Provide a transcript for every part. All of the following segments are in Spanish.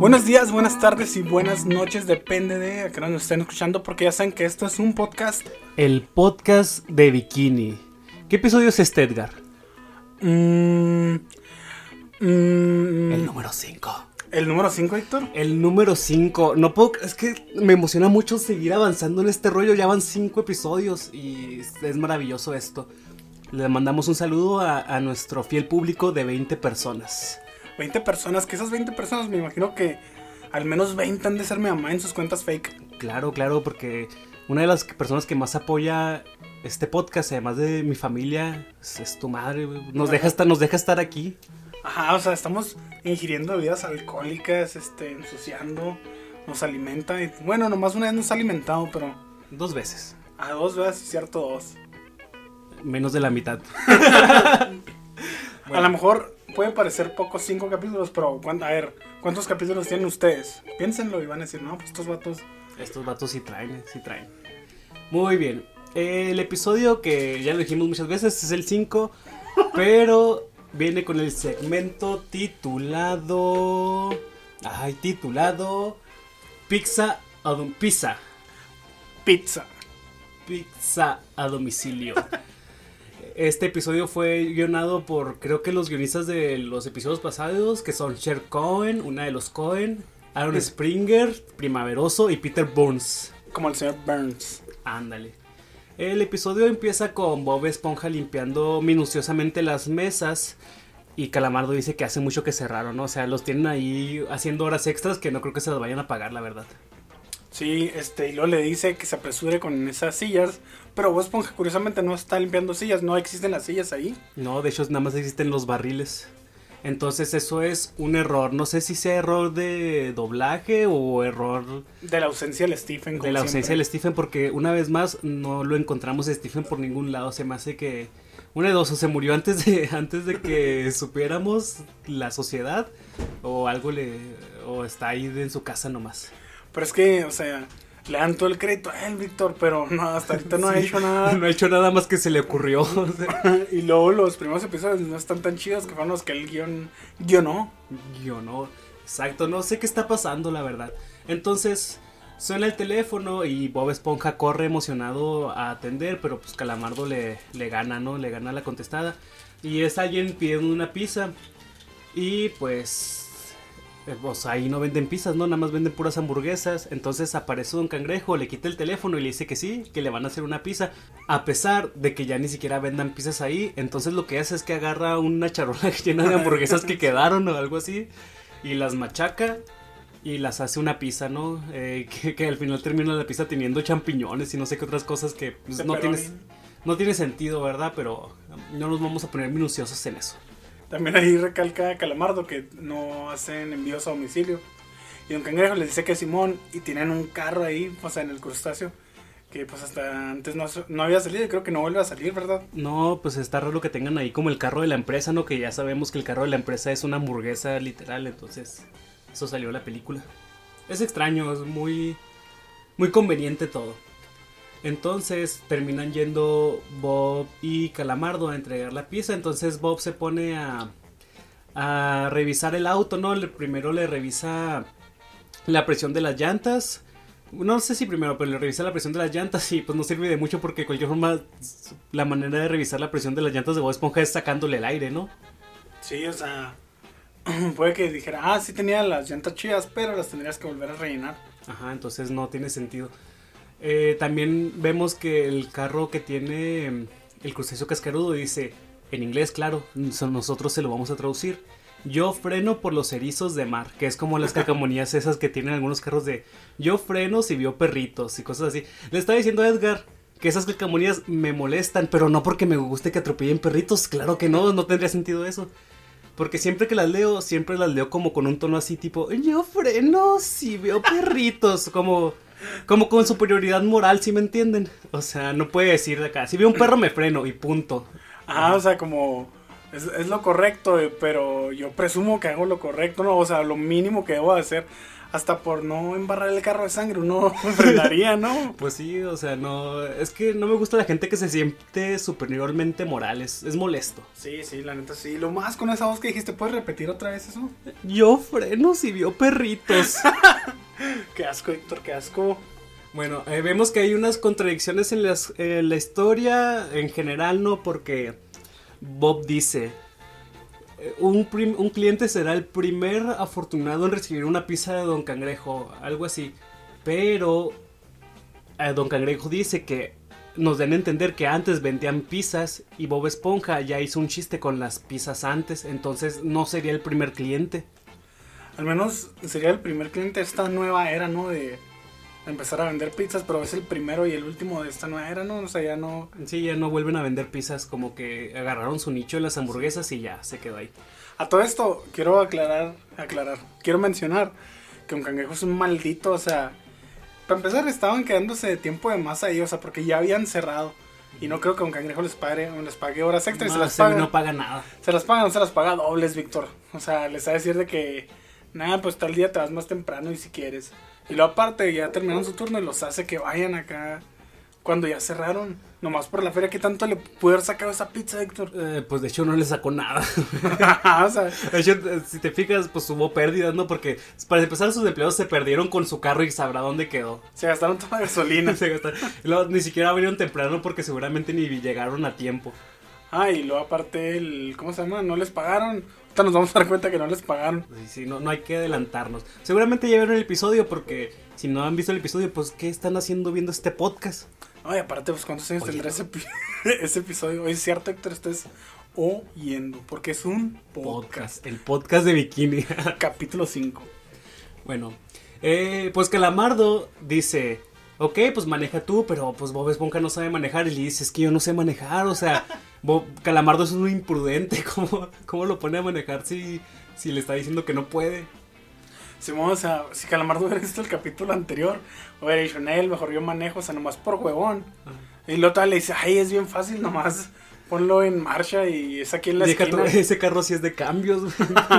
Buenos días, buenas tardes y buenas noches, depende de a qué nos estén escuchando, porque ya saben que esto es un podcast. El podcast de Bikini. ¿Qué episodio es este, Edgar? Mm, mm, El número 5. ¿El número 5, Héctor? El número 5. No puedo. Es que me emociona mucho seguir avanzando en este rollo. Ya van 5 episodios y es maravilloso esto. Le mandamos un saludo a, a nuestro fiel público de 20 personas. 20 personas, que esas 20 personas me imagino que al menos 20 han de ser mi mamá en sus cuentas fake. Claro, claro, porque una de las personas que más apoya este podcast, además de mi familia, es, es tu madre. Nos deja, estar, nos deja estar aquí. Ajá, o sea, estamos ingiriendo bebidas alcohólicas, este, ensuciando, nos alimenta. Y, bueno, nomás una vez nos ha alimentado, pero Dos veces. a dos veces, cierto, dos. Menos de la mitad. A lo mejor puede parecer pocos cinco capítulos, pero ¿cuán- a ver, ¿cuántos capítulos tienen ustedes? Piénsenlo y van a decir, no, pues estos vatos. Estos vatos sí traen, eh, sí traen. Muy bien. El episodio que ya lo dijimos muchas veces es el 5, pero viene con el segmento titulado... Ay, titulado... Pizza a pizza. Pizza. Pizza a domicilio. Este episodio fue guionado por creo que los guionistas de los episodios pasados, que son Cher Cohen, una de los Cohen, Aaron Springer, Primaveroso y Peter Burns. Como el señor Burns. Ándale. El episodio empieza con Bob Esponja limpiando minuciosamente las mesas. Y Calamardo dice que hace mucho que cerraron, ¿no? O sea, los tienen ahí haciendo horas extras que no creo que se las vayan a pagar, la verdad. Sí, este, y luego le dice que se apresure con esas sillas. Pero Bob Esponja, curiosamente, no está limpiando sillas, no existen las sillas ahí. No, de hecho nada más existen los barriles. Entonces eso es un error. No sé si sea error de doblaje o error De la ausencia del Stephen. de la ausencia del Stephen porque una vez más no lo encontramos a Stephen por ningún lado. Se me hace que una de dos o se murió antes de antes de que supiéramos la sociedad o algo le o está ahí en su casa nomás. Pero es que, o sea, le dan todo el crédito a él, Víctor, pero no, hasta ahorita no ha hecho nada. No ha hecho nada más que se le ocurrió. o sea, y luego los primeros episodios no están tan chidos que fueron los que el guion guionó. Yo no, exacto, no sé qué está pasando, la verdad. Entonces, suena el teléfono y Bob Esponja corre emocionado a atender, pero pues Calamardo le, le gana, ¿no? Le gana la contestada. Y es alguien pidiendo una pizza. Y pues, eh, pues ahí no venden pizzas, ¿no? Nada más venden puras hamburguesas. Entonces aparece Don Cangrejo, le quita el teléfono y le dice que sí, que le van a hacer una pizza. A pesar de que ya ni siquiera vendan pizzas ahí. Entonces lo que hace es que agarra una charola llena de hamburguesas que quedaron o algo así. Y las machaca y las hace una pizza, ¿no? Eh, que, que al final termina la pizza teniendo champiñones y no sé qué otras cosas que pues, no, tienes, no tiene sentido, ¿verdad? Pero no nos vamos a poner minuciosos en eso. También ahí recalca Calamardo que no hacen envíos a domicilio. Y Don Cangrejo les dice que Simón y tienen un carro ahí, o sea, en el crustáceo. Que pues hasta antes no, no había salido y creo que no vuelve a salir, ¿verdad? No, pues está raro que tengan ahí como el carro de la empresa, ¿no? Que ya sabemos que el carro de la empresa es una hamburguesa literal, entonces eso salió en la película. Es extraño, es muy muy conveniente todo. Entonces terminan yendo Bob y Calamardo a entregar la pieza, entonces Bob se pone a a revisar el auto, ¿no? Le- primero le revisa la presión de las llantas. No sé si primero, pero le revisa la presión de las llantas y pues no sirve de mucho porque de cualquier forma la manera de revisar la presión de las llantas de Bob Esponja es sacándole el aire, ¿no? Sí, o sea, puede que dijera, ah, sí tenía las llantas chidas, pero las tendrías que volver a rellenar. Ajá, entonces no tiene sentido. Eh, también vemos que el carro que tiene mm, el cruceso cascarudo dice, en inglés, claro, so- nosotros se lo vamos a traducir. Yo freno por los erizos de mar, que es como las calcamonías esas que tienen algunos carros de yo freno si vio perritos y cosas así. Le estaba diciendo a Edgar que esas calcamonías me molestan, pero no porque me guste que atropellen perritos, claro que no, no tendría sentido eso. Porque siempre que las leo, siempre las leo como con un tono así tipo, yo freno si veo perritos, como, como con superioridad moral, si me entienden? O sea, no puede decir de acá, si veo un perro me freno y punto. Ah, o sea, como, Es, lo correcto, eh, pero yo presumo que hago lo correcto, ¿no? O sea, lo mínimo que debo hacer. Hasta por no embarrar el carro de sangre, uno frenaría, ¿no? Pues sí, o sea, no. Es que no me gusta la gente que se siente superiormente moral. Es, es molesto. Sí, sí, la neta sí. Lo más con esa voz que dijiste, ¿puedes repetir otra vez eso? Yo freno si vio perritos. Qué asco, Héctor, qué asco. Bueno, eh, vemos que hay unas contradicciones en, las- en la historia en general, ¿no? Porque Bob dice, un, un cliente será el primer afortunado en recibir una pizza de Don Cangrejo, algo así. Pero eh, Don Cangrejo dice que nos den a entender que antes vendían pizzas y Bob Esponja ya hizo un chiste con las pizzas antes, entonces no sería el primer cliente. Al menos sería el primer cliente de esta nueva era, ¿no? De empezar a vender pizzas, pero es el primero y el último de esta nueva era, ¿no? O sea, ya no... Sí, ya no vuelven a vender pizzas, como que agarraron su nicho de las hamburguesas y ya se quedó ahí. A todo esto, quiero aclarar, aclarar, quiero mencionar que un cangrejo es un maldito, o sea, para empezar estaban quedándose de tiempo de más ahí, o sea, porque ya habían cerrado. Y no creo que un cangrejo les pague, les pague horas extras, No, se las paga. no paga nada. Se las pagan, no se las paga dobles, Víctor. O sea, les va a decir de que, nada, pues tal día te vas más temprano y si quieres. Y luego aparte, ya terminaron su turno y los hace que vayan acá cuando ya cerraron. Nomás por la feria, ¿qué tanto le pudo haber sacado esa pizza, Héctor? Eh, pues de hecho no le sacó nada. o sea, De hecho, eh, si te fijas, pues hubo pérdidas, ¿no? Porque para empezar sus empleados se perdieron con su carro y sabrá dónde quedó. se gastaron toda la gasolina. Se gastaron- y luego ni siquiera abrieron temprano porque seguramente ni llegaron a tiempo. Ah, y luego aparte, el, ¿cómo se llama? No les pagaron. Ahorita nos vamos a dar cuenta que no les pagaron. Sí, sí, no, no hay que adelantarnos. Seguramente ya vieron el episodio porque si no han visto el episodio, pues ¿qué están haciendo viendo este podcast? Ay, aparte, pues ¿cuántos años tendrá ese, epi- ese episodio? Oye, es cierto, Héctor, estás oyendo, porque es un podcast. Podcast. El podcast de Bikini. Capítulo 5. Bueno, eh, pues Calamardo dice, ok, pues maneja tú, pero pues Bob Esponja no sabe manejar. Y le dice, es que yo no sé manejar, o sea, Bob- Calamardo es un imprudente, ¿cómo, cómo lo pone a manejar si, si le está diciendo que no puede? Simón, o sea, si Calamardo hubiera visto el capítulo anterior, hubiera dicho, Nel, mejor yo manejo, o sea, nomás por huevón. Y luego todavía le dice, ay, es bien fácil, nomás ponlo en marcha y es aquí en la Deja esquina. ese carro sí es de cambios,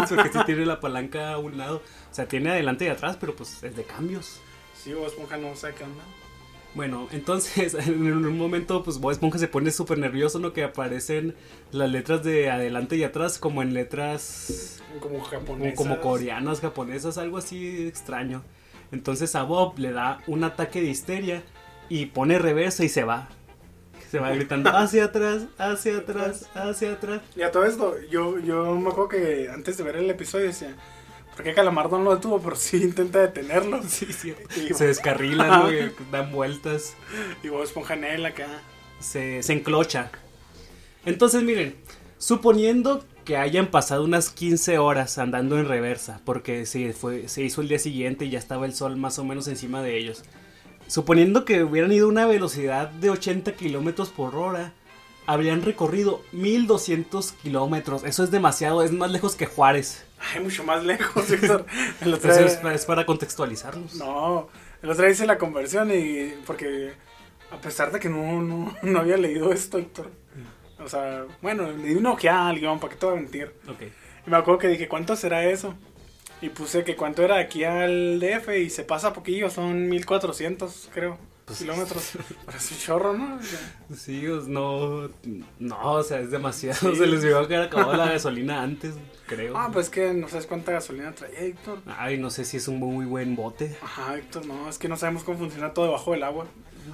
porque sí tiene la palanca a un lado. O sea, tiene adelante y atrás, pero pues es de cambios. Sí, Bob Esponja no sabe qué onda. Bueno, entonces en un momento pues Bob Esponja se pone súper nervioso, ¿no? Que aparecen las letras de adelante y atrás como en letras Como como, japonés. como coreanas, japonesas, algo así extraño. Entonces a Bob le da un ataque de histeria y pone reversa y se va. Se va gritando hacia atrás, hacia atrás, hacia atrás. Y a todo esto, yo, yo me acuerdo que antes de ver el episodio decía, ¿por qué Calamardo no lo detuvo? Pero sí intenta detenerlo. Sí, sí. Y, Se descarrilan, ¿no? Y dan vueltas. y Bob Esponja en él acá. se, se enclocha. Entonces, miren, suponiendo que hayan pasado unas 15 horas andando en reversa, porque se, fue, se hizo el día siguiente y ya estaba el sol más o menos encima de ellos. Suponiendo que hubieran ido a una velocidad de 80 kilómetros por hora, habrían recorrido 1200 kilómetros. Eso es demasiado, es más lejos que Juárez. Ay, mucho más lejos, Víctor. El otro Eso día- es, pa- es para contextualizarnos. No, el otro día hice la conversión y porque a pesar de que no, no, no había leído esto, Héctor. O sea, bueno, le di una ojeada al guion, ¿para qué te voy a mentir? Y me acuerdo que dije, ¿cuánto será eso? Y puse que cuánto era de aquí al DF y se pasa poquillo, son 1400, creo, Pues- kilómetros. Parece un chorro, ¿no? Sí, pues, no, no, o sea, es demasiado. Se les vio que era acabado la gasolina antes, creo. ah, pues que no sabes cuánta gasolina traía, Héctor. Ay, no sé si es un muy buen bote. Ajá, Héctor, no, es que no sabemos cómo funciona todo debajo del agua.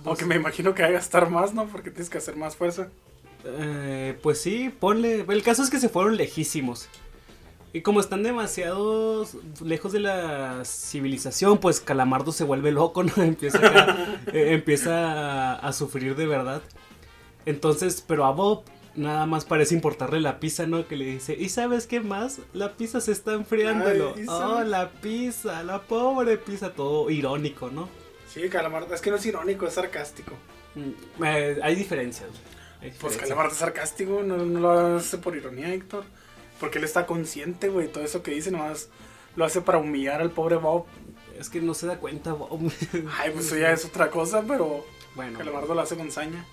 Aunque me imagino que hay que gastar más, ¿no? Porque tienes que hacer más fuerza. Eh, pues sí, ponle. El caso es que se fueron lejísimos. Y como están demasiado lejos de la civilización, pues Calamardo se vuelve loco, ¿no? Empieza, a, eh, empieza a, a sufrir de verdad. Entonces, pero a Bob nada más parece importarle la pizza, ¿no? Que le dice, ¿y sabes qué más? La pizza se está enfriando. Ay, lo- ¿y oh, la pizza, la pobre pizza, todo irónico, ¿no? Sí, Calamardo, es que no es irónico, es sarcástico. Mm, eh, hay diferencias. hay Pues diferencias. Calamardo es sarcástico, no, no lo hace por ironía, Héctor. Porque él está consciente, güey, todo eso que dice nomás lo hace para humillar al pobre Bob. Es que no se da cuenta, Bob. Ay, pues eso ya es otra cosa, pero bueno. Calamardo lo hace con saña.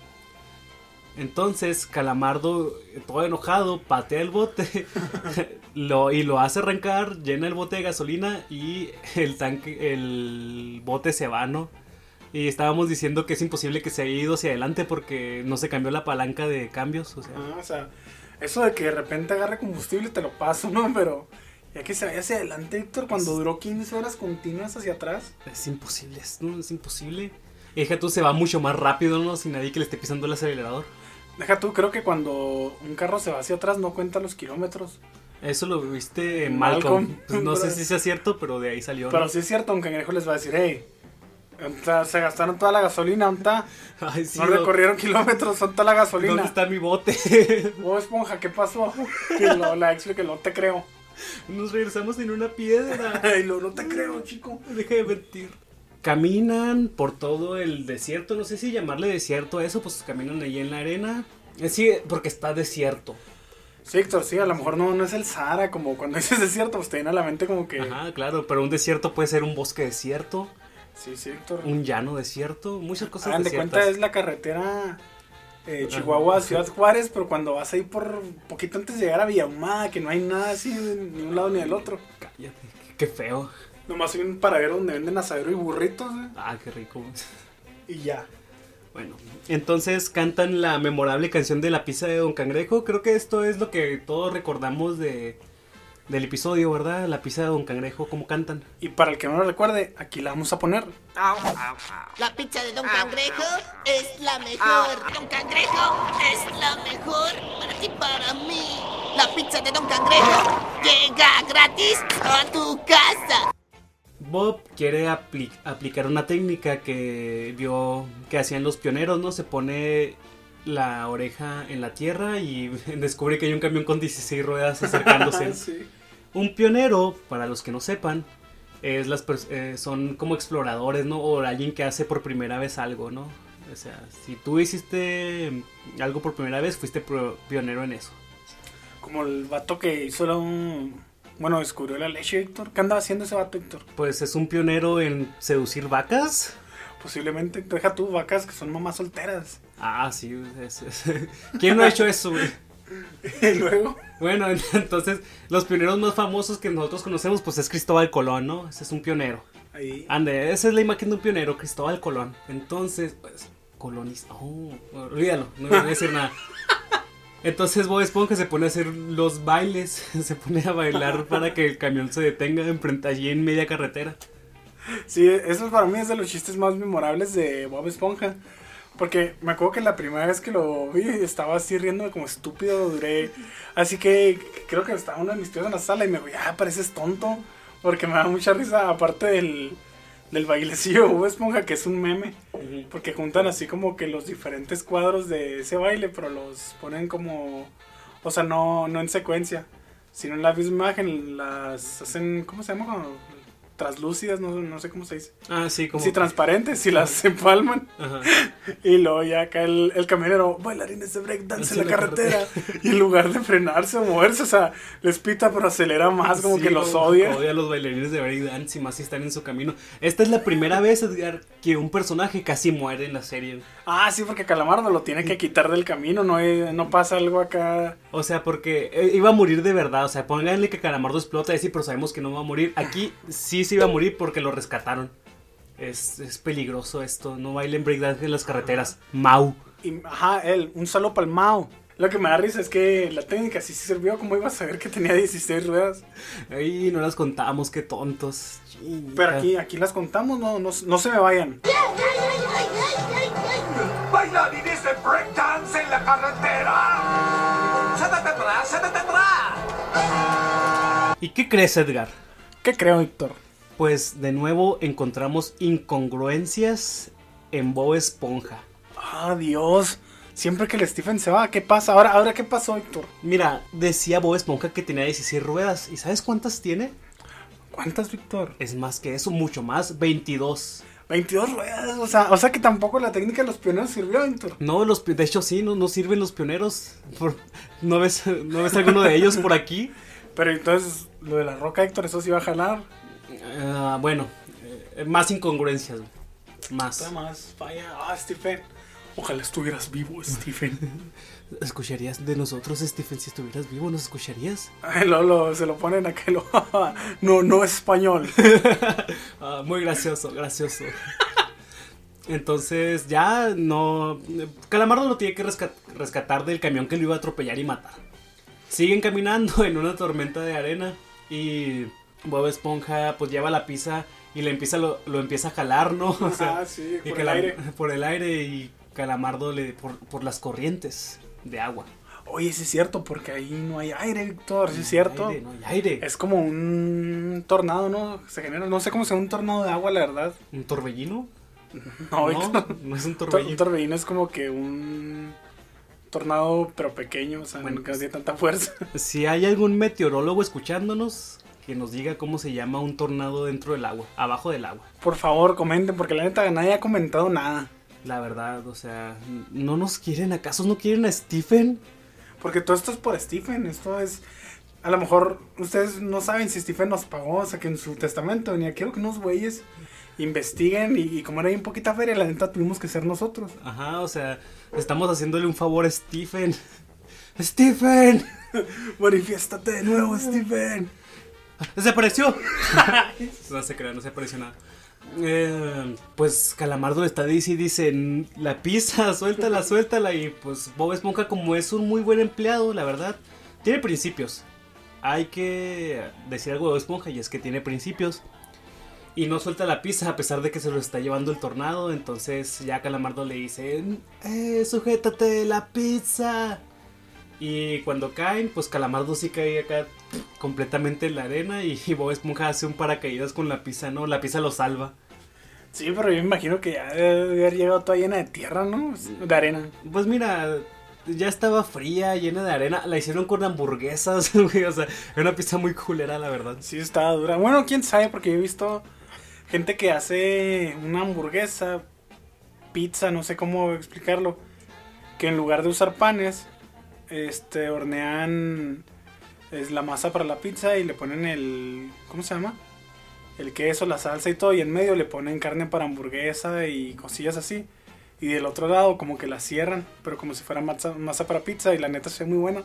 Entonces, Calamardo, todo enojado, patea el bote lo, y lo hace arrancar, llena el bote de gasolina y el tanque, el bote se va, ¿no? Y estábamos diciendo que es imposible que se haya ido hacia adelante porque no se cambió la palanca de cambios. O sea, Ah, o sea, eso de que de repente agarre combustible te lo paso, ¿no? Pero ya que se vaya hacia adelante, Héctor, cuando duró 15 horas continuas hacia atrás. es imposible, es, no, es imposible. Y deja tú, se va mucho más rápido, ¿no? Sin nadie que le esté pisando el acelerador. Deja tú, creo que cuando un carro se va hacia atrás no cuenta los kilómetros. Eso lo viste en Malcolm. Malcolm. Pues no sé si sea cierto, pero de ahí salió. ¿no? Pero sí es cierto, un cangrejo les va a decir, hey. Se gastaron toda la gasolina. Ay, sí, no recorrieron kilómetros, son toda la gasolina. ¿Dónde está mi bote? Oh, esponja, ¿qué pasó? Y lo, la ex que no te creo. Nos regresamos en una piedra. Y lo, no te creo, chico. Deja de mentir. Caminan por todo el desierto, no sé si llamarle desierto a eso, pues caminan ahí en la arena. Eh, Sí, porque está desierto. Sí, Héctor, sí, a lo mejor no, no es el Sahara, como cuando dices desierto, pues te viene a la mente como que... Ajá, claro, pero un desierto puede ser un bosque desierto, Sí, sí, Héctor. un llano desierto, muchas cosas Hagan de cuenta es la carretera eh, Chihuahua Ciudad Juárez, pero cuando vas ahí por poquito antes de llegar a Villahumada, que no hay nada así de ni un lado ni del otro. Cállate, qué feo. Nomás hay un paradero donde venden asadero y burritos, ¿eh? Ah, qué rico. Y ya. Bueno, entonces cantan la memorable canción de la pizza de Don Cangrejo. Creo que esto es lo que todos recordamos de, del episodio, ¿verdad? La pizza de Don Cangrejo, cómo cantan. Y para el que no lo recuerde, aquí la vamos a poner. La pizza de Don Cangrejo es la mejor. Don Cangrejo es la mejor para ti y para mí. La pizza de Don Cangrejo llega gratis a tu casa. Bob quiere apli- aplicar una técnica que vio que hacían los pioneros, ¿no? Se pone la oreja en la tierra y descubre que hay un camión con 16 ruedas acercándose. Sí. Un pionero, para los que no sepan, es las eh, son como exploradores, ¿no? O alguien que hace por primera vez algo, ¿no? O sea, si tú hiciste algo por primera vez, fuiste pionero en eso. Como el vato que hizo un... Bueno, descubrió la leche, Héctor. ¿Qué andaba haciendo ese vato, Héctor? Pues es un pionero en seducir vacas. Posiblemente, deja tú, vacas que son mamás solteras. Ah, sí. es- es- ¿Quién no ha hecho eso, güey? y luego... Bueno, entonces los pioneros más famosos que nosotros conocemos, pues es Cristóbal Colón, ¿no? Ese es un pionero. Ahí... Ande, esa es la imagen de un pionero, Cristóbal Colón. Entonces, pues, colonista. Oh, olvídalo, no voy a decir nada. Entonces Bob Esponja se pone a hacer los bailes, se pone a bailar para que el camión se detenga enfrente allí en media carretera. Sí, eso para mí es de los chistes más memorables de Bob Esponja. Porque me acuerdo que la primera vez que lo vi estaba así riendo como estúpido, duré. Así que creo que estaba uno de mis tíos en la sala y me dijo, ya pareces tonto. Porque me da mucha risa, aparte del, del bailecillo Bob Esponja, que es un meme. Porque juntan así como que los diferentes cuadros de ese baile, pero los ponen como. O sea, no, no en secuencia, sino en la misma imagen. Las hacen. ¿Cómo se llama? Traslúcidas, no, no sé cómo se dice. Ah, sí, como... Sí, transparentes y las empalman. Ajá. Y luego ya acá el, el camionero, bailarines de breakdance en la carretera. Y en lugar de frenarse o moverse, o sea, les pita pero acelera más, como Sí, que los odia. Odia a los bailarines de breakdance y más si están en su camino. Esta es la primera vez, Edgar, que un personaje casi muere en la serie. Ah, sí, porque Calamardo lo tiene que quitar del camino, no, no pasa algo acá. O sea, porque eh, iba a morir de verdad. O sea, pónganle que Calamardo explota y sí, pero sabemos que no va a morir. Aquí sí se iba a morir porque lo rescataron. Es, es peligroso esto. No bailen breakdance en las carreteras. Mau. Y, ajá, él, un solo palmao. Lo que me da risa es que la técnica sí sí sirvió, como iba a saber que tenía 16 ruedas? Ay, no las contamos, qué tontos. Pero aquí, aquí las contamos, no, no, no se me vayan. ¡Bailarines de breakdance en la carretera! ¡Se detendrá! ¡Se detendrá! ¿Y qué crees, Edgar? ¿Qué creo, Víctor? Pues de nuevo encontramos incongruencias en Bob Esponja. Ah, Dios. Siempre que el Stephen se va, ¿qué pasa? Ahora, ahora ¿qué pasó, Víctor? Mira, decía Bob Esponja que tenía 16 ruedas. ¿Y sabes cuántas tiene? ¿Cuántas, Víctor? Es más que eso, mucho más. 22. 22 ruedas, o sea, o sea que tampoco la técnica de los pioneros sirvió, Víctor. No, los, de hecho sí, no, no sirven los pioneros. Por- ¿no, ves, ¿No ves alguno de ellos por aquí? Pero entonces, lo de la roca, Héctor, eso sí va a jalar. Ah, bueno, eh, más incongruencias. güey. Más. Más, falla. Ah, Stephen. Ojalá estuvieras vivo, Stephen. ¿Escucharías de nosotros, Stephen? Si estuvieras vivo, ¿nos escucharías? Ay, lo, lo- se lo ponen a que lo. no, no es español. Ah, muy gracioso, gracioso. Entonces ya no... Calamardo lo tiene que resca- rescatar del camión que lo iba a atropellar y matar. Siguen caminando en una tormenta de arena y Bob Esponja pues lleva la pizza y le empieza, lo, lo empieza a jalar, ¿no? O sea, Ah, sí, y por el aire. por el aire y Calamardo le, por, por las corrientes de agua. Oye, sí es cierto, porque ahí no hay aire, Víctor, sí es cierto. Aire, no hay aire. Es como un tornado, ¿no? Se genera, no sé cómo sea un tornado de agua, la verdad. ¿Un torbellino? No, no, es un Tor- torbellino. Un torbellino es como que un tornado, pero pequeño, o sea, Bueno, no tiene tanta fuerza. Si hay algún meteorólogo escuchándonos, que nos diga cómo se llama un tornado dentro del agua, abajo del agua. Por favor, comenten, porque la neta nadie ha comentado nada. La verdad, o sea, ¿no nos quieren? ¿Acaso no quieren a Stephen? Porque todo esto es por Stephen, esto es... A lo mejor ustedes no saben si Stephen nos pagó, o sea que en su testamento venía, quiero que unos güeyes investiguen y, y como era bien poquita feria, la neta tuvimos que ser nosotros. Ajá, o sea, estamos haciéndole un favor a Stephen. ¡Stephen! Manifiéstate de nuevo, Stephen. ¡Desapareció! no se crea, no se apareció nada. Eh, pues Calamardo está dice y dice, la pizza, suéltala, suéltala. Y pues Bob Esponja como es un muy buen empleado, la verdad, tiene principios. Hay que decir algo de Bob Esponja y es que tiene principios. Y no suelta la pizza a pesar de que se lo está llevando el tornado. Entonces ya Calamardo le dice, eh, sujétate la pizza. Y cuando caen, pues Calamardo sí cae acá completamente en la arena y Bob Esponja hace un paracaídas con la pizza, ¿no? La pizza lo salva. Sí, pero yo me imagino que ya debe haber llegado toda llena de tierra, ¿no? De arena. Pues mira, ya estaba fría, llena de arena. La hicieron con hamburguesas, güey. O sea, era una pizza muy culera, la verdad. Sí, estaba dura. Bueno, quién sabe, porque yo he visto gente que hace una hamburguesa, pizza, no sé cómo explicarlo, que en lugar de usar panes, este, hornean es la masa para la pizza y le ponen el, ¿cómo se llama? El queso, la salsa y todo, y en medio le ponen carne para hamburguesa y cosillas así. Y del otro lado como que la cierran, pero como si fuera masa, masa para pizza y la neta se ve muy buena.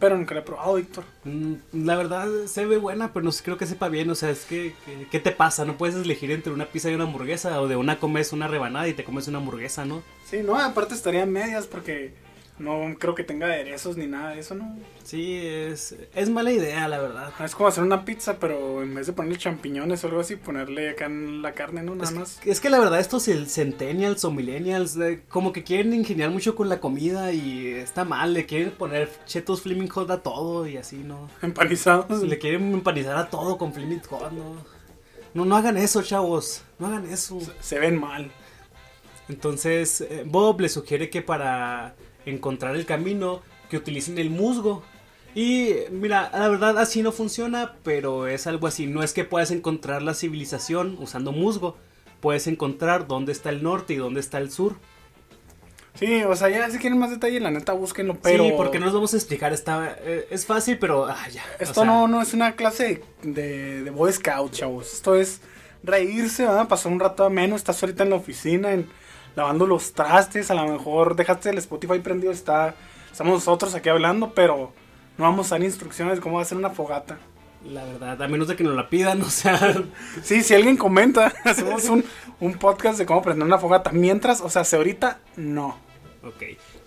Pero nunca la he probado, Víctor. Mm, La verdad se ve buena, pero no creo que sepa bien. O sea, es que, que- ¿qué te pasa? No puedes elegir entre una pizza y una hamburguesa. O de una comes una rebanada y te comes una hamburguesa, ¿no? Sí, no, aparte estarían medias porque no creo que tenga aderezos ni nada de eso, ¿no? Sí, es, es mala idea, la verdad. Es como hacer una pizza, pero en vez de ponerle champiñones o algo así, ponerle acá en la carne, ¿no? Nada Es, más. es que la verdad estos centennials o millennials eh, como que quieren ingeniar mucho con la comida y está mal, le quieren poner chetos flaming hot a todo y así, ¿no? Empanizados. Le quieren empanizar a todo con flaming hot, ¿no? No, no hagan eso, chavos, no hagan eso. Se ven mal. Entonces eh, Bob le sugiere que para encontrar el camino que utilicen el musgo. Y mira, la verdad así no funciona, pero es algo así. No es que puedas encontrar la civilización usando musgo. Puedes encontrar dónde está el norte y dónde está el sur. Sí, o sea, ya si quieren más detalle, la neta, búsquenlo, pero... Sí, porque no nos vamos a explicar. Está, eh, es fácil, pero ah, ya. o Esto sea, no, no es una clase de, de Boy Scout, chavos. Esto es reírse, ¿verdad? Pasar un rato menos. Estás ahorita en la oficina, en, lavando los trastes. A lo mejor dejaste el Spotify prendido. Está, estamos nosotros aquí hablando, pero no vamos a dar instrucciones de cómo hacer una fogata. La verdad, a menos de que nos la pidan, o sea. Sí, si alguien comenta, hacemos un, un podcast de cómo prender una fogata. Mientras, o sea, si ahorita, no. Ok,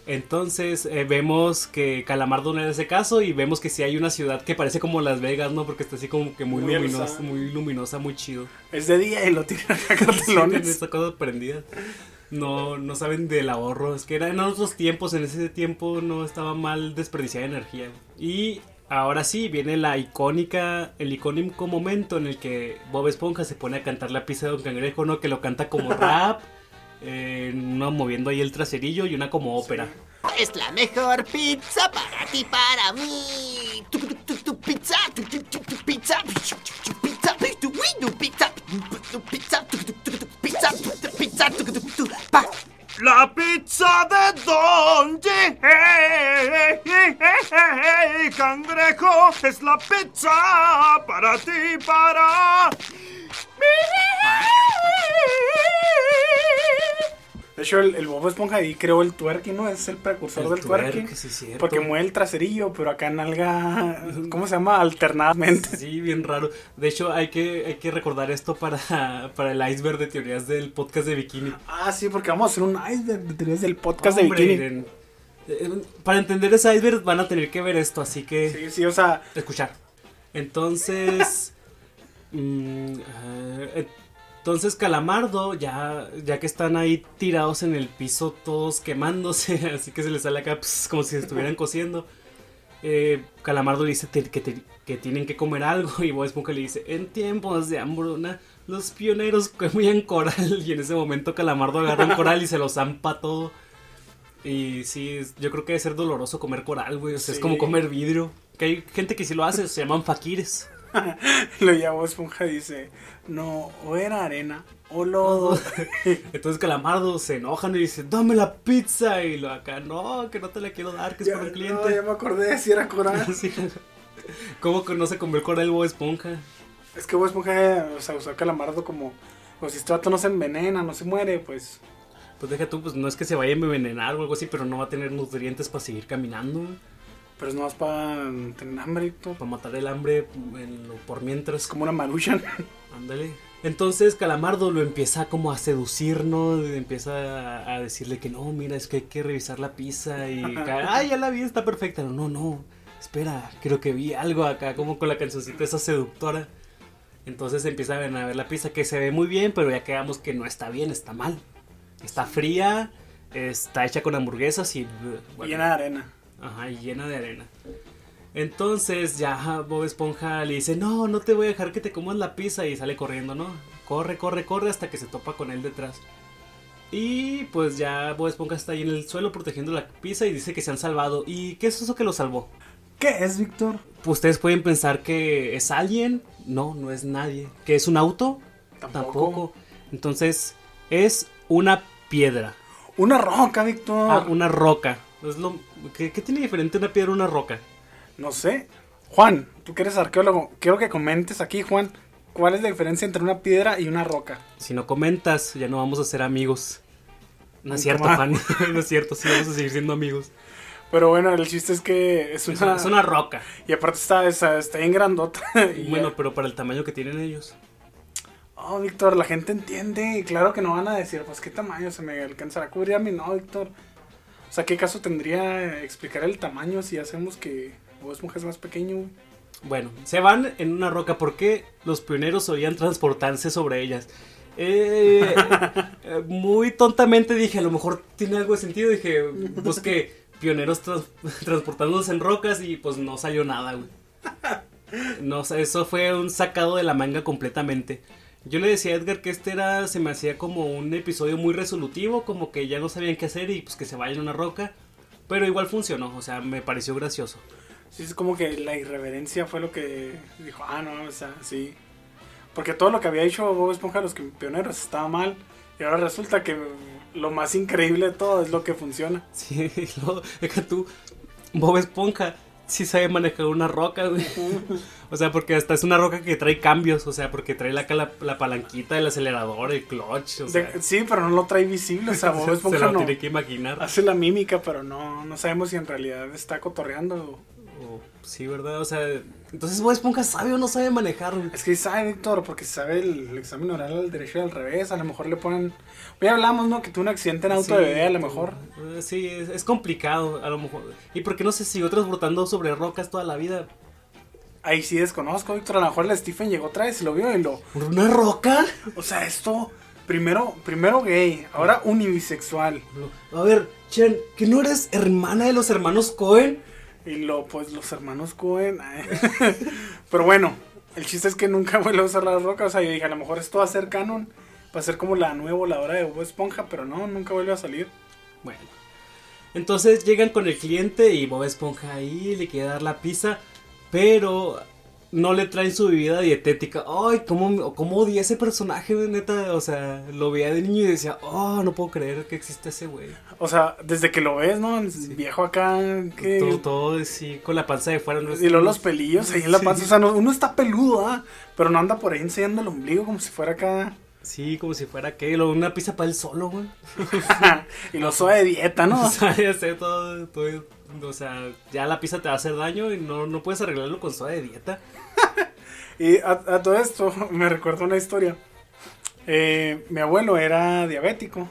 entonces eh, vemos que Calamardo no le hace caso y vemos que sí hay una ciudad que parece como Las Vegas, ¿no? Porque está así como que muy, Muy luminosa, muy luminosa, muy chido. Es de día y lo tienen acá cartelones. esta cosa prendida. No, no saben del ahorro. Es que eran otros tiempos. En ese tiempo no estaba mal desperdiciar energía. Y ahora sí, viene la icónica, el icónico momento en el que Bob Esponja se pone a cantar la pizza de Don Cangrejo, ¿no? Que lo canta como rap. eh, uno moviendo ahí el traserillo y una como ópera. Es la mejor pizza para ti, para mí. Tu, tu, tu, tu pizza, tu, tu, tu, tu pizza, tu, tu, tu, pizza, tu, tu, uy, tu pizza, tu, tu, pizza, tu, tu, tu, tu pizza, tu, tu, pizza, pa. La pizza de Don Cangrejo es la pizza para ti, para De hecho, el, el Bob Esponja ahí creó el twerking, ¿no? Es el precursor El del twerking. sí. Porque mueve el traserillo, pero acá nalga, ¿cómo se llama? Alternadamente. Sí, bien raro. De hecho, hay que, hay que recordar esto para, para el iceberg de teorías del podcast de Bikini. Ah, sí, porque vamos a hacer un iceberg de teorías del podcast Hombre, de Bikini. Para entender ese iceberg van a tener que ver esto, así que Sí, sí, o sea, escuchar. Entonces, mm, eh, entonces Calamardo ya, ya que están ahí tirados en el piso todos quemándose, así que se les sale acá pues, como si estuvieran cociendo. eh, Calamardo le dice que, tienen que comer algo y Bob Esponja le dice en tiempos de hambruna los pioneros comían coral y en ese momento Calamardo agarra un coral y se lo zampa todo. Y sí, yo creo que debe ser doloroso comer coral, güey. O sea, es como comer vidrio. Que hay gente que sí lo hace, se llaman fakires. lo llamo Esponja dice, no, o era arena o lodo. Entonces Calamardo se enojan y dice, dame la pizza. Y lo acá, no, que no te la quiero dar, que es para no, cliente. ya me acordé si era coral. Sí. ¿Cómo que no se el coral Bob Esponja? es que Bob Esponja, o sea, usó a Calamardo como, pues si este no se envenena, no se muere, pues... Pues deja tú, pues no es que se vaya a envenenar o algo así, pero no va a tener nutrientes para seguir caminando, Pero es nomás para tener hambre, Héctor. para matar el hambre por mientras. Es como una maruchan. Ándale. Entonces Calamardo lo empieza como a seducir, ¿no? Empieza a, a decirle que no, mira, es que hay que revisar la pizza y... Ay, ya la vi, está perfecta. No, no, espera, creo que vi algo acá, como con la cancioncita esa seductora. Entonces empieza a ver, a ver la pizza que se ve muy bien, pero ya quedamos que no está bien, está mal. Está fría, está hecha con hamburguesas y... bueno, Llena de arena. Ajá, y llena de arena. Entonces ya Bob Esponja le dice, no, no te voy a dejar que te comas la pizza y sale corriendo, ¿no? Corre, corre, corre hasta que se topa con él detrás. Y pues ya Bob Esponja está ahí en el suelo protegiendo la pizza y dice que se han salvado. ¿Y qué es eso que lo salvó? ¿Qué es, Víctor? Pues ustedes pueden pensar que es alguien. No, no es nadie. ¿Que es un auto? Tampoco. Entonces es una piedra. Una roca, Víctor. Ah, una roca. Es lo... ¿Qué, qué tiene diferente una piedra a una roca? No sé. Juan, tú que eres arqueólogo, quiero que comentes aquí, Juan, cuál es la diferencia entre una piedra y una roca. Si no comentas, ya no vamos a ser amigos. No es cierto, más. Juan. no es cierto, sí vamos a seguir siendo amigos. Pero bueno, el chiste es que es Es una... una, es una roca. Y aparte está, está, está bien grandota. y Bueno, ya. pero para el tamaño que tienen ellos. Oh, Víctor, la gente entiende. Y claro que no van a decir, pues, ¿qué tamaño se me alcanzará a cubrir a mí? No, Víctor. O sea, ¿qué caso tendría explicar el tamaño si hacemos que es más pequeño? Bueno, se van en una roca porque los pioneros solían transportarse sobre ellas. Eh, eh, muy tontamente dije, a lo mejor tiene algo de sentido. Dije, busqué pioneros trans- transportándose en rocas y pues no salió nada, güey. No, eso fue un sacado de la manga completamente. Yo le decía a Edgar que este era, se me hacía como un episodio muy resolutivo, como que ya no sabían qué hacer y pues que se vayan a una roca. Pero igual funcionó, o sea, me pareció gracioso. Sí, es como que la irreverencia fue lo que dijo, ah, no, o sea, sí. Porque todo lo que había hecho Bob Esponja a los que- pioneros estaba mal. Y ahora resulta que lo más increíble de todo es lo que funciona. Sí, luego, deja tú, Bob Esponja sí sabe manejar una roca, güey. O sea, porque hasta es una roca que trae cambios, o sea, porque trae la, la, la palanquita, el acelerador, el clutch, o sea, De- sí, pero no lo trae visible. O sea, Bob se, lo no tiene que imaginar. hace la mímica, pero no, no sabemos si en realidad está cotorreando. Sí, ¿verdad? O sea, entonces Bob Esponja sabe o no sabe manejar. Es que sabe, Víctor, porque sabe el, el examen oral al derecho y al revés. A lo mejor le ponen. Ya hablamos, ¿no? Que tuvo un accidente en auto Sí, de bebé, a lo mejor. eh, Sí, es, es complicado, a lo mejor. ¿Y por qué no se siguió transportando sobre rocas toda la vida? Ahí sí desconozco, Víctor. A lo mejor el Stephen llegó otra vez y lo vio y lo. ¿Una roca? O sea, esto. Primero, primero gay, ahora unibisexual. A ver, Chen, ¿que no eres hermana de los hermanos Cohen? Y lo, pues los hermanos Cohen. eh. Pero bueno, el chiste es que nunca vuelve a usar las rocas. O sea, yo dije, a lo mejor esto va a ser canon. Va a ser como la nueva voladora de Bob Esponja, pero no, nunca vuelve a salir. Bueno. Entonces llegan con el cliente y Bob Esponja ahí le quiere dar la pizza, pero no le traen su bebida dietética. Ay, cómo, cómo odié ese personaje, neta. O sea, lo veía de niño y decía, oh, no puedo creer que existe ese güey. O sea, desde que lo ves, ¿no? El viejo acá. Que... Todo, todo así, con la panza de fuera. ¿no? Y luego los pelillos ahí en la Sí. panza. O sea, no- uno está peludo, ¿ah? Pero no anda por ahí enseñando el ombligo como si fuera acá Sí, como si fuera que una pizza para él solo, güey. y lo soy de dieta, ¿no? O sea, ya sé, todo, todo- o sea, ya la pizza te va a hacer daño y no, no puedes arreglarlo con soda de dieta. Y a, a todo esto me recuerdo una historia. Eh, mi abuelo era diabético.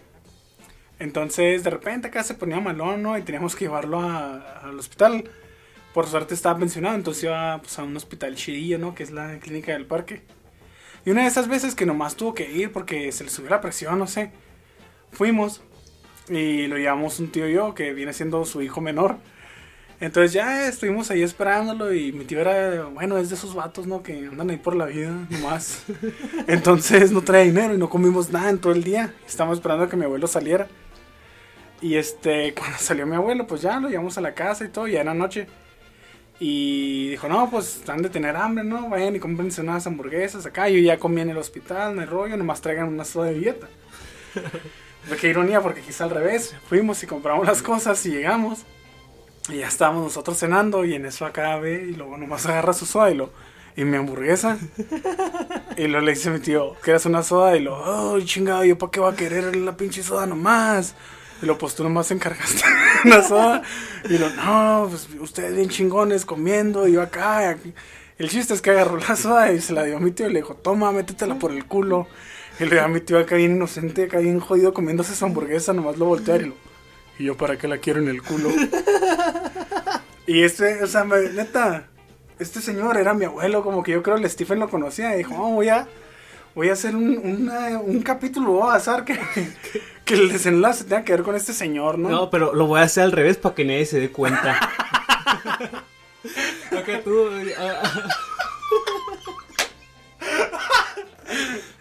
Entonces de repente acá se ponía malón, ¿no? Y teníamos que llevarlo a- al hospital. Por suerte estaba pensionado, entonces iba pues, a un hospital chidillo, ¿no? Que es la clínica del parque. Y una de esas veces que nomás tuvo que ir porque se le subió la presión, no sé. Fuimos y lo llevamos un tío y yo, que viene siendo su hijo menor. Entonces ya estuvimos ahí esperándolo y mi tío era, bueno, es de esos vatos, ¿no? Que andan ahí por la vida, nomás. Entonces no trae dinero y no comimos nada en todo el día. Estábamos esperando a que mi abuelo saliera. Y este, cuando salió mi abuelo, pues ya lo llevamos a la casa y todo, ya era noche. Y dijo, no, pues han de tener hambre, ¿no? Vayan y cómprense unas hamburguesas acá. Yo ya comí en el hospital, no hay rollo, nomás traigan una soda de dieta. Qué ironía, porque quizá al revés. Fuimos y compramos las cosas y llegamos. Y ya estábamos nosotros cenando y en eso acá ve y luego nomás agarra su soda y lo... Y mi hamburguesa. y luego le dice a mi tío, ¿quieres una soda? Y lo, oh, chingado, ¿yo para qué voy a querer la pinche soda nomás? Y lo, pues tú nomás encargaste una soda. Y lo, no, pues ustedes bien chingones comiendo y yo acá. y aquí". El chiste es que agarró la soda y se la dio a mi tío y le dijo, toma, métetela por el culo. Y le dio a mi tío acá bien inocente, acá bien jodido comiéndose su hamburguesa, nomás lo voltea y lo... Y yo, ¿para qué la quiero en el culo? y este, o sea, me- neta, este señor era mi abuelo, como que yo creo que el Stephen lo conocía. Y dijo, "Oh, voy a, voy a hacer un, una- un capítulo, voy a azar que, que el desenlace tenga que ver con este señor, ¿no? No, pero lo voy a hacer al revés para que nadie se dé cuenta. Acá tú.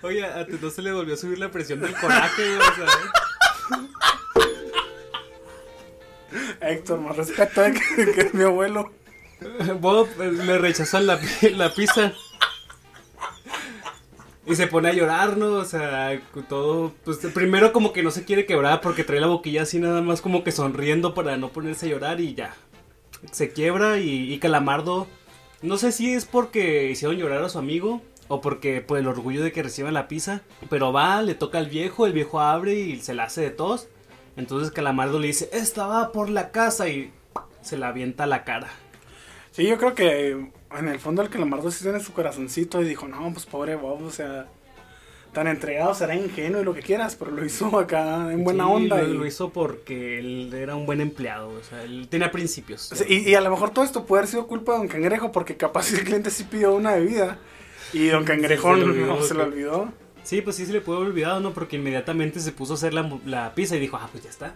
Eh. Oye, a no se le volvió a subir la presión del coraje, güey, o sea. Héctor, más respeto, eh, que, que es mi abuelo. Bob eh, le rechazó la, la pizza. Y se pone a llorar, ¿no? O sea, todo. Pues primero como que no se quiere quebrar porque trae la boquilla así nada más como que sonriendo para no ponerse a llorar y ya. Se quiebra y, y Calamardo. No sé si es porque hicieron llorar a su amigo o porque por el orgullo de que reciba la pizza. Pero va, le toca al viejo, el viejo abre y se la hace de tos. Entonces Calamardo le dice, esta va por la casa y se la avienta a la cara. Sí, yo creo que en el fondo el calamardo sí tiene su corazoncito y dijo, no, pues pobre Bob, o sea, tan entregado, será ingenuo y lo que quieras, pero lo hizo acá en buena Sí, onda. Lo, y, lo hizo porque él era un buen empleado, o sea, él tenía principios. o sea, y, y a lo mejor todo esto puede haber sido culpa de Don Cangrejo, porque capaz el cliente sí pidió una bebida y Don Cangrejo Se le no, olvidó, se. Sí, pues sí se le pudo haber olvidado, ¿no? Porque inmediatamente se puso a hacer la, la pizza y dijo, ah, pues ya está.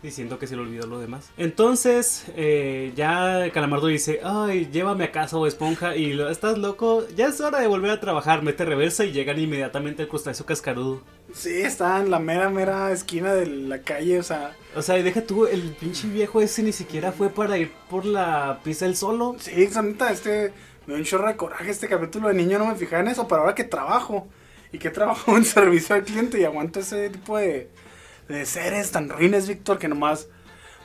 Diciendo que se le olvidó lo demás. Entonces, eh, ya Calamardo dice, ay, llévame a casa o esponja. Y lo, estás loco, ya es hora de volver a trabajar. Mete reversa y llegan inmediatamente al crustáceo cascarudo. Sí, está en la mera, mera esquina de la calle, o sea, O sea, y deja tú, el pinche viejo ese ni siquiera fue para ir por la pizza él solo. sí, neta, este, me dio un chorro de coraje este capítulo de niño, no me fijaba en eso, pero ahora que trabajo y que trabajo en servicio al cliente y aguanto ese tipo de, de seres tan ruines, Víctor, que nomás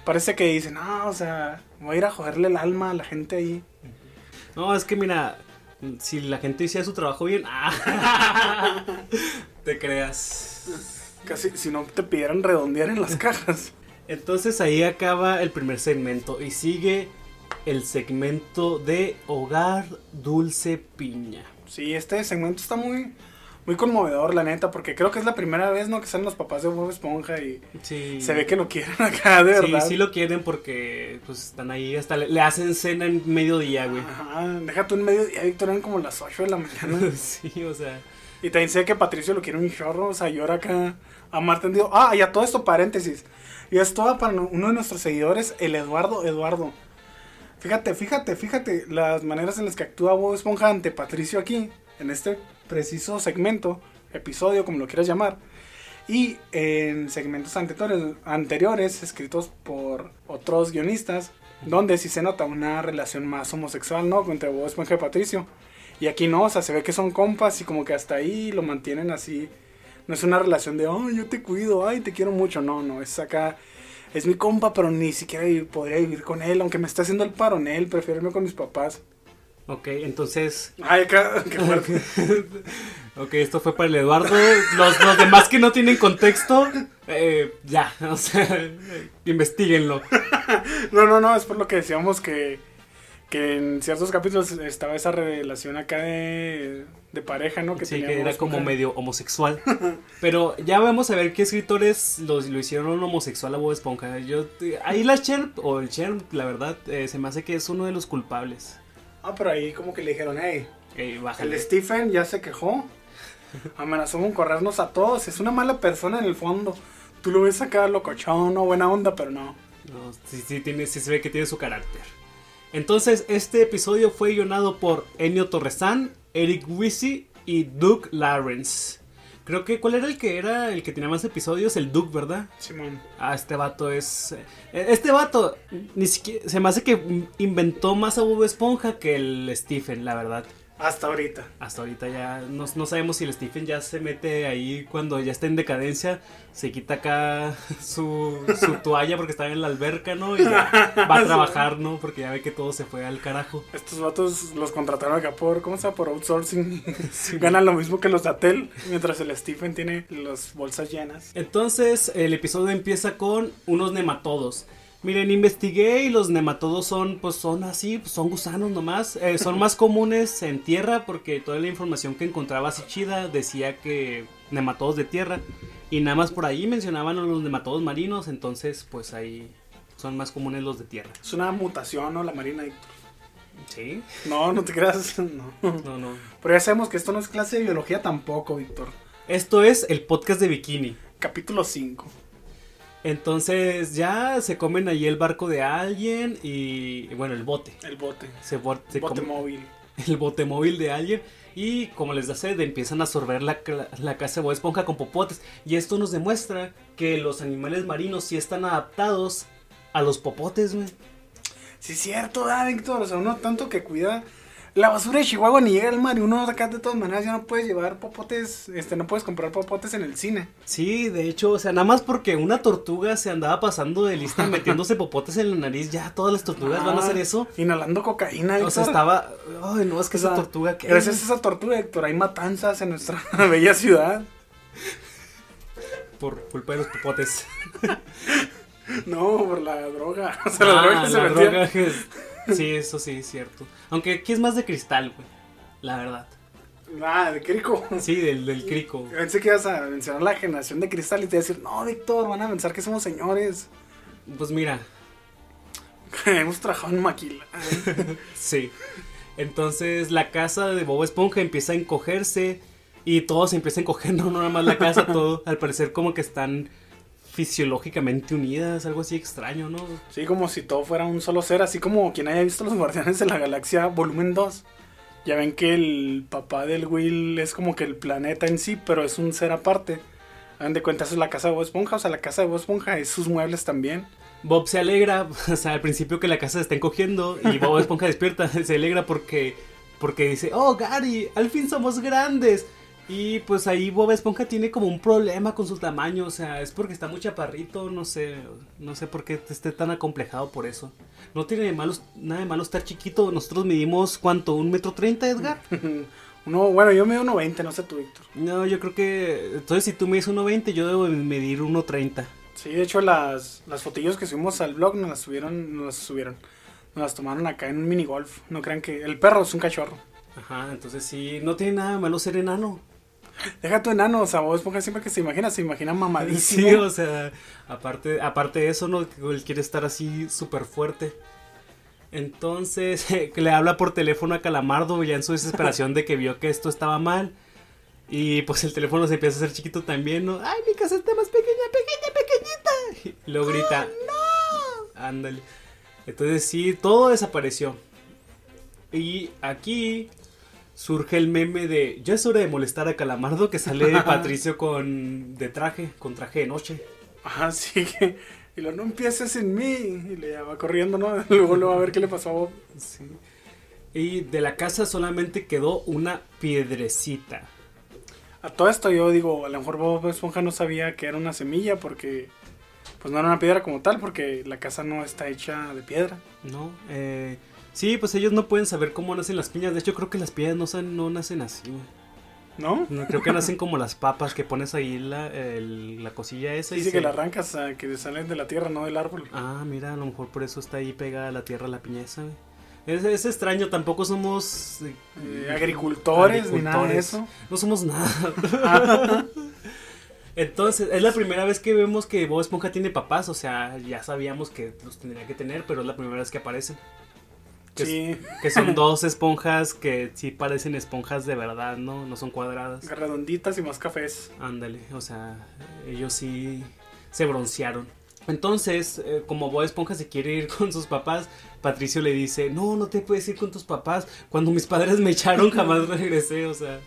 parece que dicen, no, o sea, voy a ir a joderle el alma a la gente ahí. No, es que mira, si la gente hiciera su trabajo bien, ah, te creas. Casi, si no te pidieran redondear en las cajas. Entonces ahí acaba el primer segmento y sigue el segmento de Hogar Dulce Piña. Sí, este segmento está muy, muy conmovedor, la neta, porque creo que es la primera vez, ¿no? Que salen los papás de Bob Esponja y Sí. se ve que lo quieren acá, de Sí, verdad. sí lo quieren porque pues están ahí hasta le, le hacen cena en mediodía, güey. Ajá, déjate un medio día, Víctor, eran como las 8 de la mañana. sí, o sea, y también sé que Patricio lo quiere un chorro, o sea, llora acá a mar tendido. Ah, y a todo esto, paréntesis. Y esto va para uno de nuestros seguidores, el Eduardo Eduardo. Fíjate, fíjate, fíjate las maneras en las que actúa Bob Esponja ante Patricio aquí, en este preciso segmento, episodio, como lo quieras llamar. Y en segmentos anteriores, escritos por otros guionistas, donde sí se nota una relación más homosexual, ¿no? Entre Bob Esponja y Patricio. Y aquí no, o sea, se ve que son compas y como que hasta ahí lo mantienen así. No es una relación de, ay, yo te cuido, ay, te quiero mucho. No, no, es acá, es mi compa, pero ni siquiera vivir- podría vivir con él, aunque me esté haciendo el paro en él, prefiero irme con mis papás. Ok, entonces, Ay, qué fuerte. ok, esto fue para el Eduardo. Los, los demás que no tienen contexto, eh, ya, o sea, investiguenlo. No, no, no, es por lo que decíamos que, que en ciertos capítulos estaba esa relación acá de, de pareja, ¿no? Que Sí, que era como Esponja. medio homosexual. Pero ya vamos a ver qué escritores lo, lo hicieron homosexual a Bob Esponja. Yo, ahí la Cherp, o el Cherp, la verdad, eh, se me hace que es uno de los culpables. Ah, pero ahí como que le dijeron, hey, Eh, el. Stephen ya se quejó. Amenazó con corrernos a todos. Es una mala persona en el fondo. Tú lo ves acá locochón, no buena onda, pero no. No, sí, sí, tiene, sí se ve que tiene su carácter. Entonces, este episodio fue guionado por Ennio Torresan, Eric Wisi y Doug Lawrence. Creo que, ¿cuál era el que era el que tenía más episodios? El Doug, ¿verdad? Simón. Ah, este vato es. eh, Este vato ni siquiera. Se me hace que inventó más a Bob Esponja que el Stephen, la verdad. Hasta ahorita. Hasta ahorita ya no, no sabemos si el Stephen ya se mete ahí cuando ya está en decadencia. Se quita acá su, su toalla porque está en la alberca, ¿no? Y ya va a trabajar, ¿no? Porque ya ve que todo se fue al carajo. Estos vatos los contrataron acá por, ¿cómo se llama? Por outsourcing. Ganan lo mismo que los de Atel, mientras el Stephen tiene las bolsas llenas. Entonces, el episodio empieza con unos nematodos. Miren, investigué y los nematodos son, pues son así, pues, son gusanos nomás. Eh, son más comunes en tierra porque toda la información que encontraba así chida decía que nematodos de tierra. Y nada más por ahí mencionaban a los nematodos marinos, entonces pues ahí son más comunes los de tierra. Es una mutación, ¿no? La marina. Héctor. ¿Sí? No, no te creas. No. No, no. Pero ya sabemos que esto no es clase de biología tampoco, Víctor. Esto es el podcast de Bikini. Capítulo 5. Entonces ya se comen ahí el barco de alguien y, bueno, el bote. El bote. Se, se bote móvil. el bote móvil de alguien y como les da sed empiezan a absorber la, cla- la casa de Bob Esponja con popotes y esto nos demuestra que los animales marinos sí están adaptados a los popotes, güey. Sí, es cierto, ah, Víctor. O sea, uno tanto que cuida la basura de Chihuahua ni llega al mar y uno acá de todas maneras ya no puedes llevar popotes, este, no puedes comprar popotes en el cine. Sí, de hecho, o sea, nada más porque una tortuga se andaba pasando de lista metiéndose popotes en la nariz, ya todas las tortugas van a hacer eso. Ah, Inhalando cocaína, O sea, estaba, ay, no, es que O sea, esa tortuga que Gracias a esa tortuga, Héctor, hay matanzas en nuestra bella ciudad. por culpa de los popotes. No, por la droga. O sea, la Ah, droga que se la metía. Sí, eso sí, es cierto. Aunque aquí es más de cristal, güey. La verdad. Ah, de crico. Sí, del, del crico. Pensé que ibas a mencionar la generación de cristal y te iba a decir, no, Víctor, van a pensar que somos señores. Pues mira, Hemos trabajado en maquila. sí. Entonces la casa de Bob Esponja empieza a encogerse y todo se empieza a encoger, no, no nada más la casa, todo. Al parecer como que están fisiológicamente unidas, algo así extraño, ¿no? Sí, como si todo fuera un solo ser, así como quien haya visto Los Guardianes de la Galaxia volumen 2. Ya ven que el papá del Will es como que el planeta en sí, pero es un ser aparte. Hagan de cuenta, eso es la casa de Bob Esponja, o sea, la casa de Bob Esponja es sus muebles también. Bob se alegra, o sea, al principio que la casa se está encogiendo y Bob Esponja despierta, se alegra porque, porque dice, oh Gary, al fin somos grandes. Y pues ahí Bob Esponja tiene como un problema con su tamaño, o sea, es porque está muy chaparrito, no sé, no sé por qué esté tan acomplejado por eso. No tiene de malos, nada de malo estar chiquito, nosotros medimos cuánto, un metro treinta, Edgar. Uno, bueno, yo mido 1.20, no sé tú, Víctor. No, yo creo que, entonces si tú mides 1.20, yo debo medir 1.30. Sí, de hecho las, las fotillos que subimos al blog nos las subieron, nos las subieron. Nos las tomaron acá en un mini golf. No crean que el perro es un cachorro. Ajá, entonces sí, no tiene nada de malo ser enano. Deja tu enano, o sea, Bob Esponja siempre que se imagina, se imagina mamadísimo. Sí, o sea, aparte, aparte de eso, ¿no? Él quiere estar así súper fuerte. Entonces, le habla por teléfono a Calamardo ya en su desesperación de que vio que esto estaba mal. Y pues el teléfono se empieza a hacer chiquito también, ¿no? ¡Ay, mi casa está más pequeña, pequeña, pequeñita! Y luego grita, ¡No! Ándale. Entonces sí, todo desapareció. Y aquí surge el meme de ya es hora de molestar a Calamardo que sale Patricio con de traje, con traje de noche. Ajá, sí. que- Y lo no empieces sin mí. Y le va corriendo, ¿no? Luego lo va a ver qué le pasó a Bob. Sí. Y de la casa solamente quedó una piedrecita. A todo esto yo digo, a lo mejor Bob Esponja no sabía que era una semilla porque pues no era una piedra como tal porque la casa no está hecha de piedra. ¿No? Eh, Sí, pues ellos no pueden saber cómo nacen las piñas. De hecho, creo que las piñas no, no nacen así, güey. ¿No? No, creo que nacen como las papas que pones ahí la, el- la cosilla esa. y Dice se- que la arrancas, ah, que salen de la tierra, no del árbol. Ah, mira, a lo mejor por eso está ahí pegada a la tierra la piña esa, güey. Es, es extraño, tampoco somos eh, Eh, agricultores, ni nada de agricultores. eso. No somos nada. Entonces, es la primera vez que vemos que Bob Esponja tiene papás, o sea, ya sabíamos que los tendría que tener, pero es la primera vez que aparecen. Que, Sí, que son dos esponjas que sí parecen esponjas de verdad, ¿no? No son cuadradas. redonditas y más cafés. Ándale, o sea, ellos sí se broncearon. Entonces, eh, como Bob Esponja se quiere ir con sus papás, Patricio le dice, no, no te puedes ir con tus papás. Cuando mis padres me echaron jamás regresé, o sea.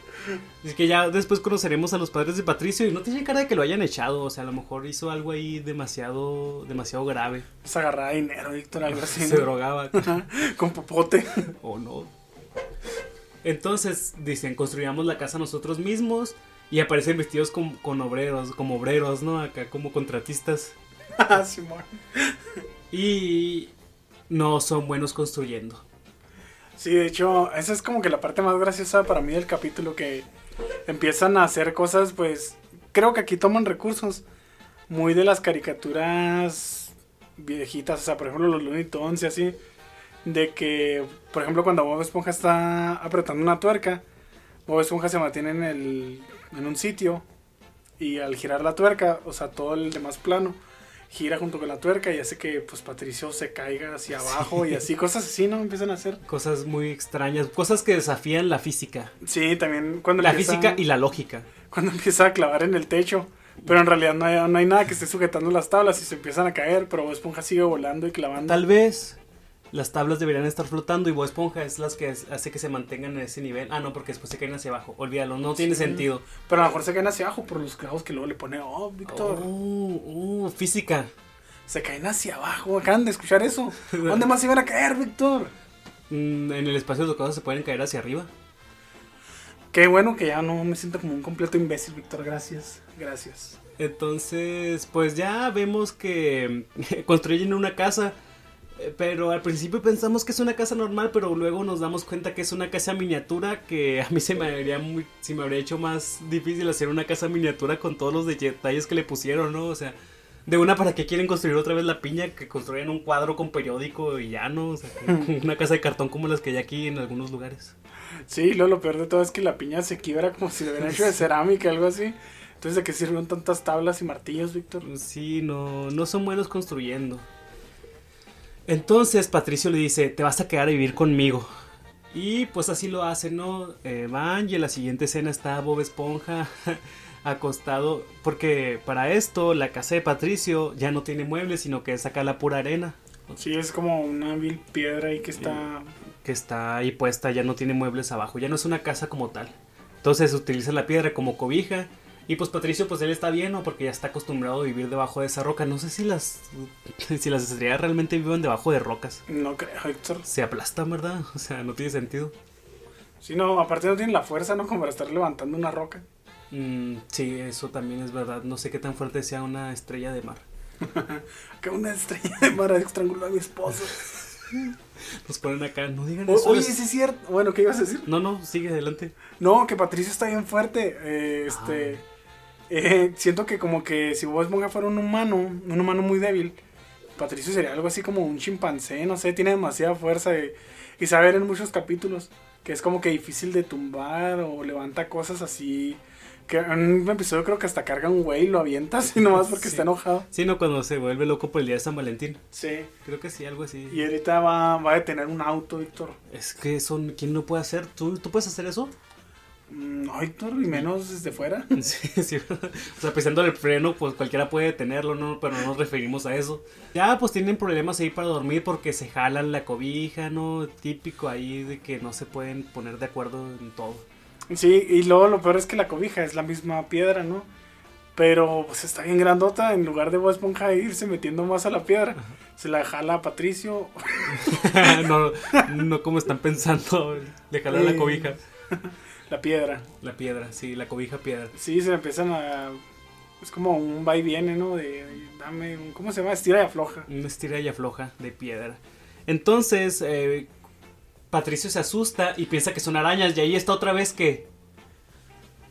Es que ya después conoceremos a los padres de Patricio y no tiene cara de que lo hayan echado, o sea, a lo mejor hizo algo ahí demasiado, demasiado grave. Pues agarraba dinero, Víctor, algo así. Se drogaba. Con popote. o no. Entonces dicen, construyamos la casa nosotros mismos y aparecen vestidos con, con obreros, como obreros, ¿no? Acá como contratistas. Simón. Y no son buenos construyendo. Sí, de hecho, esa es como que la parte más graciosa para mí del capítulo, que empiezan a hacer cosas, pues, creo que aquí toman recursos muy de las caricaturas viejitas, o sea, por ejemplo, los Looney Tunes y así, de que, por ejemplo, cuando Bob Esponja está apretando una tuerca, Bob Esponja se mantiene en, el, en un sitio y al girar la tuerca, o sea, todo el demás plano gira junto con la tuerca y hace que pues Patricio se caiga hacia abajo y así cosas así, ¿no? Empiezan a hacer. Cosas muy extrañas, cosas que desafían la física. Sí, también cuando La empieza, física y la lógica. cuando empieza a clavar en el techo, pero en realidad no hay, no hay nada que esté sujetando las tablas y se empiezan a caer, pero Bob Esponja sigue volando y clavando. Tal vez las tablas deberían estar flotando y Bob Esponja es las que hace que se mantengan en ese nivel. Ah, no, porque después se caen hacia abajo. Olvídalo, no tiene Sí. sentido. Pero a lo mejor se caen hacia abajo por los clavos que luego le pone, oh, Víctor, Oh, oh, física. se caen hacia abajo, acaban de escuchar eso. ¿Dónde más iban a caer, Víctor? Mm, En el espacio de cosas se pueden caer hacia arriba. Qué bueno que ya no me siento como un completo imbécil, Víctor, gracias, gracias. Entonces, pues ya vemos que construyen una casa. Eh, Pero al principio pensamos que es una casa normal, pero luego nos damos cuenta que es una casa miniatura que a mí se me habría, muy, se me habría hecho más difícil hacer una casa miniatura con todos los detalles que le pusieron, ¿no? O sea, de una para que quieren construir otra vez la piña, que construyan un cuadro con periódico y ya, ¿no? O sea, una casa de cartón como las que hay aquí en algunos lugares. Sí, lo, lo peor de todo es que la piña se quiebra como si lo hubieran hecho de cerámica, algo así. Entonces, ¿de qué sirvieron tantas tablas y martillos, Víctor? Sí, no, no son buenos construyendo. Entonces Patricio le dice, te vas a quedar a vivir conmigo. Y pues así lo hacen, ¿no? Eh, van y en la siguiente escena está Bob Esponja acostado. Porque para esto la casa de Patricio ya no tiene muebles, sino que es acá la pura arena. Sí, es como una vil piedra ahí que está... Que está ahí puesta, ya no tiene muebles abajo. Ya no es una casa como tal. Entonces utiliza la piedra como cobija. Y pues Patricio, pues él está bien, ¿no? Porque ya está acostumbrado a vivir debajo de esa roca. No sé si las, si las estrellas realmente viven debajo de rocas. No creo, Víctor. Se aplastan, ¿verdad? O sea, no tiene sentido. Sí, no, aparte no tienen la fuerza, ¿no? Como para estar levantando una roca. Mm, sí, eso también es verdad. No sé qué tan fuerte sea una estrella de mar. Que una estrella de mar estranguló a mi esposo. Nos ponen acá, no digan O- eso. oye, es- sí es cierto. Bueno, ¿qué ibas a decir? No, no, sigue adelante. No, que Patricio está bien fuerte. eh, este... eh, siento que como que si Bob Esponja fuera un humano, un humano muy débil, Patricio sería algo así como un chimpancé, no sé, tiene demasiada fuerza y, y sabe ver en muchos capítulos que es como que difícil de tumbar o levanta cosas así. Que en un episodio creo que hasta carga un güey y lo avienta así nomás porque Sí. está enojado. Sí, no, cuando se vuelve loco por el día de San Valentín. Sí. Creo que sí, algo así. Y ahorita va, va a detener un auto, Víctor. Es que son, ¿quién lo puede hacer? ¿Tú, ¿tú puedes hacer eso? Mm, No, Víctor, y menos desde fuera. Sí, sí. O sea, pisando el freno, pues cualquiera puede detenerlo, ¿no? Pero no nos referimos a eso. Ya, pues tienen problemas ahí para dormir porque se jalan la cobija, ¿no? Típico ahí de que no se pueden poner de acuerdo en todo. Sí, y luego lo peor es que la cobija es la misma piedra, ¿no? Pero pues está bien grandota, en lugar de Bob Esponja irse metiendo más a la piedra, se la jala a Patricio. no, no como están pensando, le jalan la cobija. La piedra. La piedra, sí, la cobija piedra. Sí, se empiezan a... Es como un va y viene, ¿no? De, dame, un- ¿cómo se llama? Estira y afloja. Una estira y afloja de piedra. Entonces, eh, Patricio se asusta y piensa que son arañas. Y ahí está otra vez que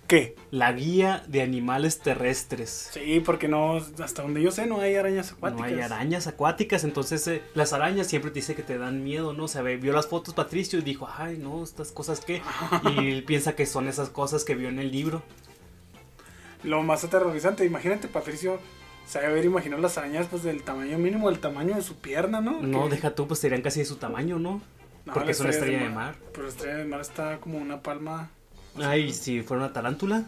¿Qué? la guía de animales terrestres. Sí, porque no, hasta donde yo sé, no hay arañas No acuáticas. hay arañas acuáticas, entonces eh, las arañas siempre te dice que te dan miedo, ¿no? O sea, ve- vio las fotos Patricio y dijo, ay, no, estas cosas qué. Y él piensa que son esas cosas que vio en el libro. Lo más aterrorizante, imagínate, Patricio se debe haber imaginado las arañas pues del tamaño mínimo, del tamaño de su pierna, ¿no? No, Que- deja tú, pues serían casi de su tamaño, ¿no? No, porque es una estrella de mar. Pero la estrella de mar está como una palma, Ay, si fuera una tarántula,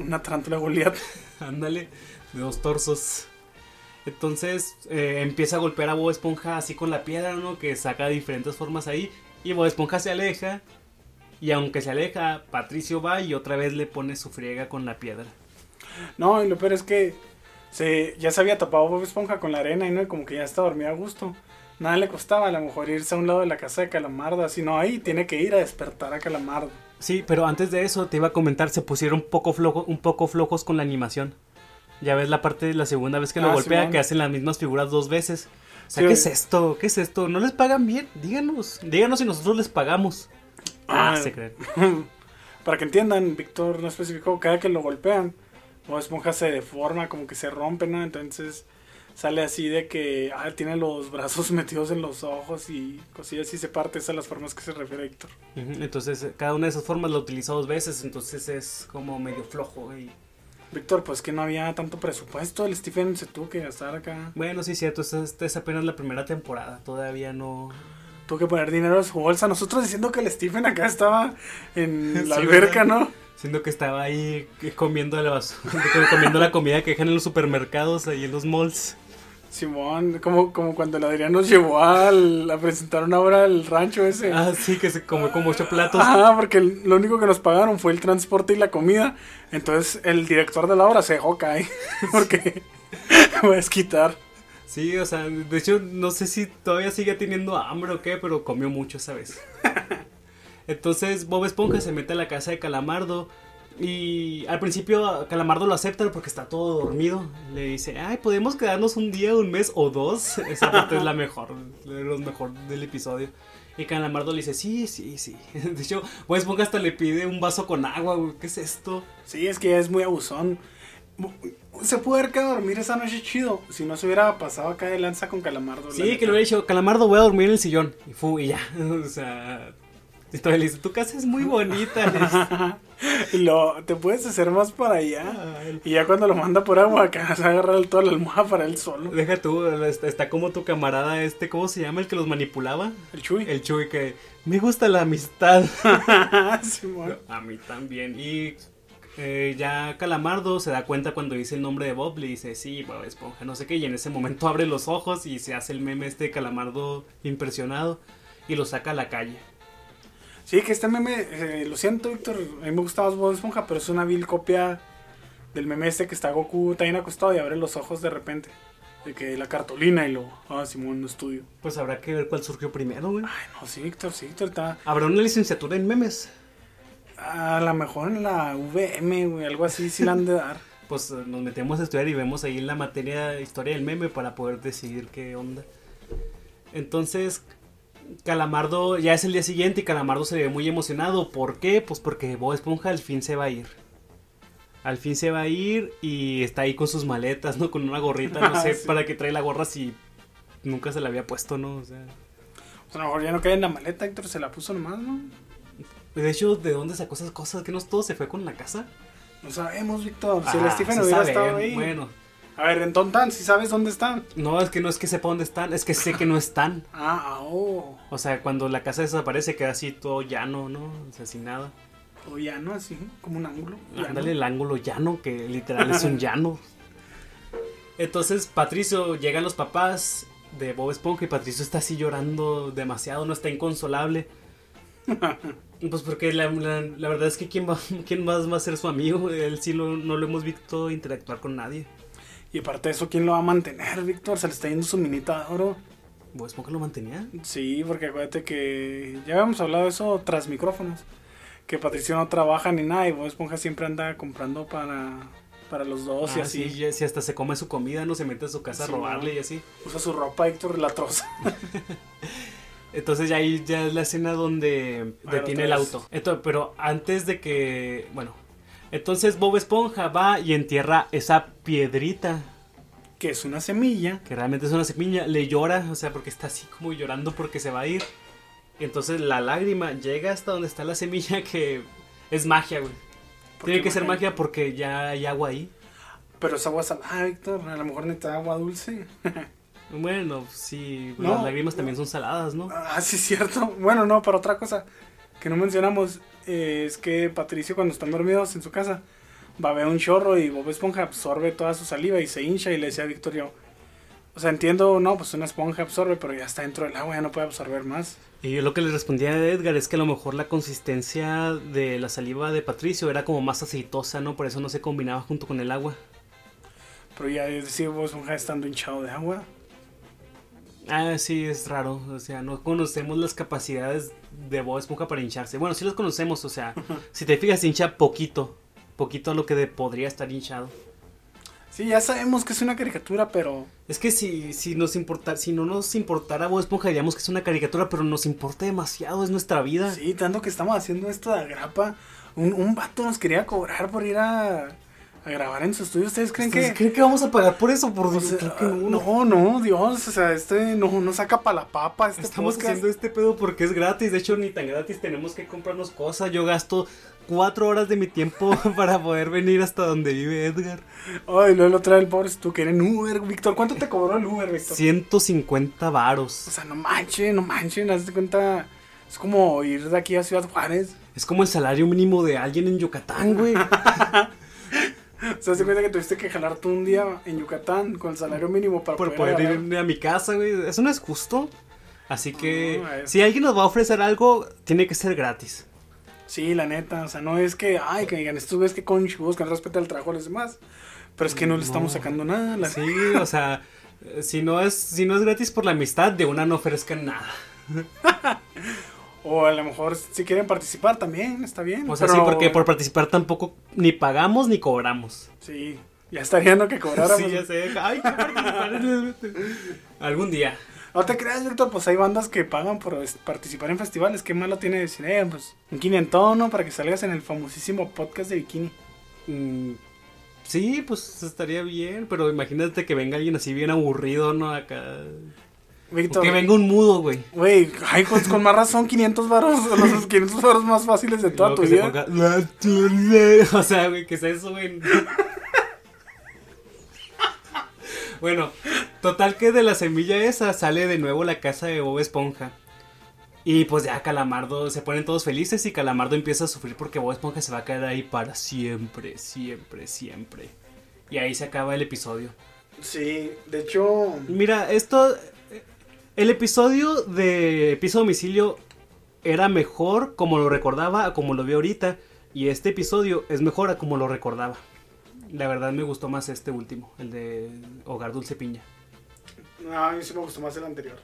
una, tarántula Goliat. ándale, de dos torsos. Entonces eh, empieza a golpear a Bob Esponja así con la piedra, ¿no? Que saca diferentes formas ahí. Y Bob Esponja se aleja. Y aunque se aleja, Patricio va y otra vez le pone su friega con la piedra. No, y lo peor es que se, ya se había tapado Bob Esponja con la arena y no, y como que ya está dormida a gusto. Nada le costaba a lo mejor irse a un lado de la casa de Calamardo, así no, ahí tiene que ir a despertar a Calamardo. Sí, pero antes de eso te iba a comentar, se pusieron un poco, flojo, un poco flojos con la animación. Ya ves la parte de la segunda vez que lo Ah, golpea, que hacen las mismas figuras dos veces. O sea, Sí, ¿qué es esto? ¿Qué es esto? ¿No les pagan bien? Díganos. Díganos si nosotros les pagamos. Ah, Ah. se creen. Para que entiendan, Víctor no especificó, cada que lo golpean, Bob Esponja se deforma, como que se rompe, ¿no? Entonces sale así de que ah, tiene los brazos metidos en los ojos y cosillas así se parte. Esas son las formas que se refiere Víctor. Ujú, Entonces, eh, cada una de esas formas la utiliza dos veces, entonces es como medio flojo. Y... Víctor, pues que no había tanto presupuesto. El Stephen se tuvo que gastar acá. Bueno, sí, cierto, esta, esta es apenas la primera temporada, todavía no... Tuvo que poner dinero en su bolsa. Nosotros diciendo que el Stephen acá estaba en la Sí, alberca, ¿verdad? ¿no? Siendo que estaba ahí comiendo la basura, comiendo la comida que dejan en los supermercados, ahí en los malls. Simón, como, como cuando el Adrián nos llevó al- a presentar una obra al rancho ese. Ah, sí, que se comió como ocho platos. Ajá, porque el- lo único que nos pagaron fue el transporte y la comida. Entonces el director de la obra se dejó caer. Porque voy a desquitar. Sí, o sea, de hecho, no sé si todavía sigue teniendo hambre o qué, pero comió mucho esa vez. Entonces, Bob Esponja se mete a la casa de Calamardo. Y al principio Calamardo lo acepta porque está todo dormido. Le dice, ay, podemos quedarnos un día, un mes o dos. Esa parte es la mejor, lo mejor del episodio. Y Calamardo le dice, sí, sí, sí. De hecho, Bob Esponja hasta le pide un vaso con agua, güey. ¿Qué es esto? Sí, es que es muy abusón. Se pudo haber quedado a dormir esa noche chido. Si no se hubiera pasado acá de lanza con Calamardo. la Sí, que le hubiera dicho, Calamardo, voy a dormir en el sillón. Y fu, y ya. O sea, y todavía le dice, tu casa es muy bonita. Y lo, te puedes hacer más para allá. Ay. Y ya cuando lo manda por agua, acá se agarra toda la almohada para él solo. Deja tú, está, está como tu camarada este, ¿cómo se llama? El que los manipulaba. El Chuy. El Chuy que me gusta la amistad. A mí también. Y eh, ya Calamardo se da cuenta cuando dice el nombre de Bob, le dice, sí, Bob Esponja, no sé qué. Y en ese momento abre los ojos y se hace el meme este de Calamardo impresionado y lo saca a la calle. Sí, que este meme, eh, lo siento, Víctor, a mí me gustaba Bob Esponja, pero es una vil copia del meme este que está Goku también acostado y abre los ojos de repente. De que la cartulina y lo, ah, Simón, no estudio. Pues habrá que ver cuál surgió primero, güey. Ay, no, sí, Víctor, sí, Víctor, está Habrá una licenciatura en memes. a lo mejor en la VM, güey, algo así sí la han de dar. Pues eh, nos metemos a estudiar y vemos ahí la materia historia del meme para poder decidir qué onda. Entonces, Calamardo ya es el día siguiente y Calamardo se ve muy emocionado. ¿Por qué? Pues porque Bob Esponja al fin se va a ir. Al fin se va a ir y está ahí con sus maletas, ¿no? Con una gorrita, no sé Sí. para qué trae la gorra si nunca se la había puesto, ¿no? O sea, sea, a lo mejor ya no cae en la maleta, Víctor, se la puso nomás, ¿no? de hecho, ¿de dónde sacó esas cosas? ¿Que no todo se fue con la casa? No sabemos, Víctor, si el Ah, Stephen hubiera estado ahí. Bueno, A ver, en Tontan, si sabes dónde están. no, es que no es que sepa dónde están, es que sé que no están. Ah, oh. O sea, cuando la casa desaparece queda así todo llano, ¿no? O sea, sin nada. O llano, así, como un ángulo. Ándale el ángulo llano, que literal es un llano. Entonces, Patricio, llegan los papás de Bob Esponja y Patricio está así llorando demasiado, no está inconsolable. Pues porque la, la- la verdad es que ¿quién, va, ¿quién más va a ser su amigo? Él sí lo- no lo hemos visto interactuar con nadie. Y aparte de eso, ¿quién lo va a mantener, Víctor? Se le está yendo su minita de oro. ¿Bob Esponja lo mantenía? Sí, porque acuérdate que ya habíamos hablado de eso tras micrófonos. Que Patricio no trabaja ni nada y Bob Esponja siempre anda comprando para, para los dos y Ah, así. sí, si hasta se come su comida, no se mete a su casa a robarle y así. Usa su ropa, Héctor, la troza. Entonces ya ahí ya es la escena donde detiene el auto. Entonces, pero antes de que, bueno, entonces Bob Esponja va y entierra esa piedrita, Que es una semilla. que realmente es una semilla, le llora, o sea, porque está así como llorando porque se va a ir. Entonces la lágrima llega hasta donde está la semilla que es magia, güey. ¿Por Tiene que ser magia? porque ya hay agua ahí. Pero es agua salada, Víctor. A lo mejor necesita agua dulce. Bueno, sí, No. las lágrimas también son saladas, ¿no? Ah, sí, cierto. Bueno, no, pero otra cosa que no mencionamos eh, es que Patricio, cuando están dormidos en su casa, va a ver un chorro y Bob Esponja absorbe toda su saliva y se hincha. Y le decía a Víctor, yo, o sea, entiendo, no, pues una esponja absorbe, pero ya está dentro del agua, ya no puede absorber más. Y yo lo que le respondía a Edgar es que a lo mejor la consistencia de la saliva de Patricio era como más aceitosa, ¿no? Por eso no se combinaba junto con el agua. Pero ya es decir, Bob Esponja estando hinchado de agua. Ah, sí, es raro. O sea, no conocemos las capacidades de Bob Esponja para hincharse. Bueno, sí las conocemos, o sea, si te fijas, hincha poquito. Poquito a lo que de- podría estar hinchado. Sí, ya sabemos que es una caricatura, pero Es que si, si nos importa, si no nos importara Bob Esponja, diríamos que es una caricatura, pero nos importa demasiado, es nuestra vida. sí, tanto que estamos haciendo esto de agrapa. Un, un vato nos quería cobrar por ir a, a grabar en su estudio. ¿Ustedes creen ¿Ustedes que.? creen que vamos a pagar por eso? Por O Dios, sea, creo que no. no, no, Dios, o sea, este no, no saca para la papa. Este Estamos podcast. haciendo este pedo porque es gratis. De hecho, ni tan gratis tenemos que comprarnos cosas. Yo gasto cuatro horas de mi tiempo para poder venir hasta donde vive Edgar. Ay, luego lo trae el pobre tú que en Uber, Víctor. ¿Cuánto te cobró el Uber, Víctor? 150 O varos. sea, no manches, no manches, haz de cuenta. Es como ir de aquí a Ciudad Juárez. Es como el salario mínimo de alguien en Yucatán, güey. O sea, de cuenta que tuviste que jalar tú un día en Yucatán con el salario mínimo para Por poder, poder ir a mi casa, güey. Eso no es justo. Así que No, si alguien nos va a ofrecer algo, tiene que ser gratis. Sí, la neta, o sea, no es que, ay, que digan, estos güeyes que conchivos, que no respetan el trabajo de los demás. Pero es que no le estamos No. sacando nada. La... Sí, o sea, eh, si no es si no es gratis por la amistad, de una no ofrezcan nada. O a lo mejor si quieren participar también, está bien. O sea, pero- sí, porque por participar tampoco ni pagamos ni cobramos. Sí, ya estaría no que cobráramos. Sí, ya sé. Ay, participar. Algún día. No te creas, Víctor, pues hay bandas que pagan por participar en festivales. ¿Qué malo tiene decir, eh, pues un quinientón, ¿no? Para que salgas en el famosísimo podcast de Bikini. Mm, sí, pues estaría bien, pero imagínate que venga alguien así bien aburrido, ¿no? Acá. Víctor, que venga un mudo, güey. güey, con, más razón, 500 varos, los 500 varos más fáciles de toda tu que vida. ponga. O sea, güey, ¿qué es eso, güey? bueno, total que de la semilla esa sale de nuevo la casa de Bob Esponja. Y pues ya Calamardo se ponen todos felices y Calamardo empieza a sufrir porque Bob Esponja se va a quedar ahí para siempre, siempre, siempre. Y ahí se acaba el episodio. Sí, de hecho, Mira, esto. El episodio de Piso Domicilio era mejor como lo recordaba a como lo veo ahorita. Y este episodio es mejor a como lo recordaba. La verdad me gustó más este último, el de Hogar Dulce Piña. no, a mí sí me gustó más el anterior.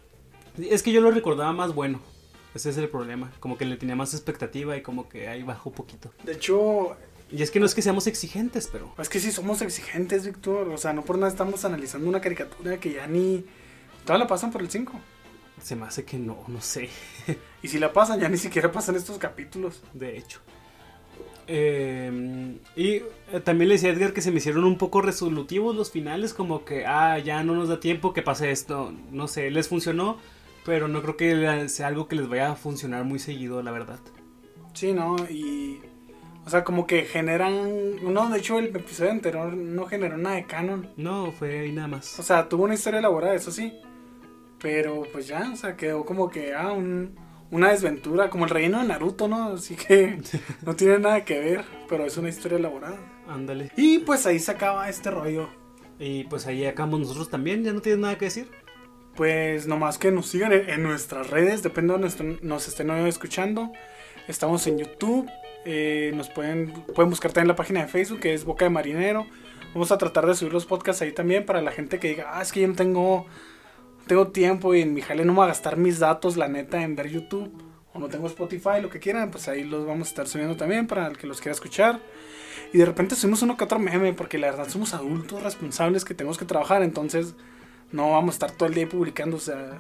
Es que yo lo recordaba más bueno. Ese es el problema. Como que le tenía más expectativa y como que ahí bajó poquito. De hecho, Y es que no es que seamos exigentes, pero. es que sí somos exigentes, Víctor. O sea, no por nada estamos analizando una caricatura que ya ni... Toda la pasan por el 5. Se me hace que no, no sé. Y si la pasan, ya ni siquiera pasan estos capítulos. De hecho. Eh, y eh, también le decía a Edgar que se me hicieron un poco resolutivos los finales, como que, ah, ya no nos da tiempo que pase esto. No sé, les funcionó, pero no creo que sea algo que les vaya a funcionar muy seguido, la verdad. Sí, ¿no? Y... O sea, como que generan... No, de hecho, el episodio anterior no generó nada de canon. No, fue ahí nada O más. sea, tuvo una historia elaborada, eso sí. Pero pues ya, o sea, quedó como que, ah, un- una desventura, como el relleno de Naruto, ¿no? Así que no tiene nada que ver, pero es una historia elaborada. Ándale. Y pues ahí se acaba este rollo. Y pues ahí acabamos nosotros también, ya no tienes nada que decir. Pues nomás que nos sigan en, en nuestras redes, depende de donde nos estén escuchando. Estamos en YouTube, eh, nos pueden, pueden buscar también la página de Facebook que es Boca de Marinero. Vamos a tratar de subir los podcasts ahí también para la gente que diga, ah, es que yo no tengo, tengo tiempo y en mi jale no me voy a gastar mis datos, la neta, en ver YouTube. O no tengo Spotify, lo que quieran, pues ahí los vamos a estar subiendo también para el que los quiera escuchar. Y de repente subimos uno que otro meme, porque la verdad somos adultos responsables que tenemos que trabajar, entonces no vamos a estar todo el día publicando, o sea,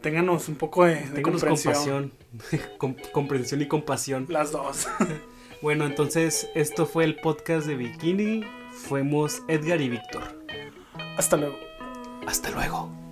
Ténganos un poco de, de comprensión. compasión. Com- comprensión y compasión. Las dos. Bueno, entonces esto fue el podcast de Bikini. Fuimos Edgar y Víctor. Hasta luego. Hasta luego.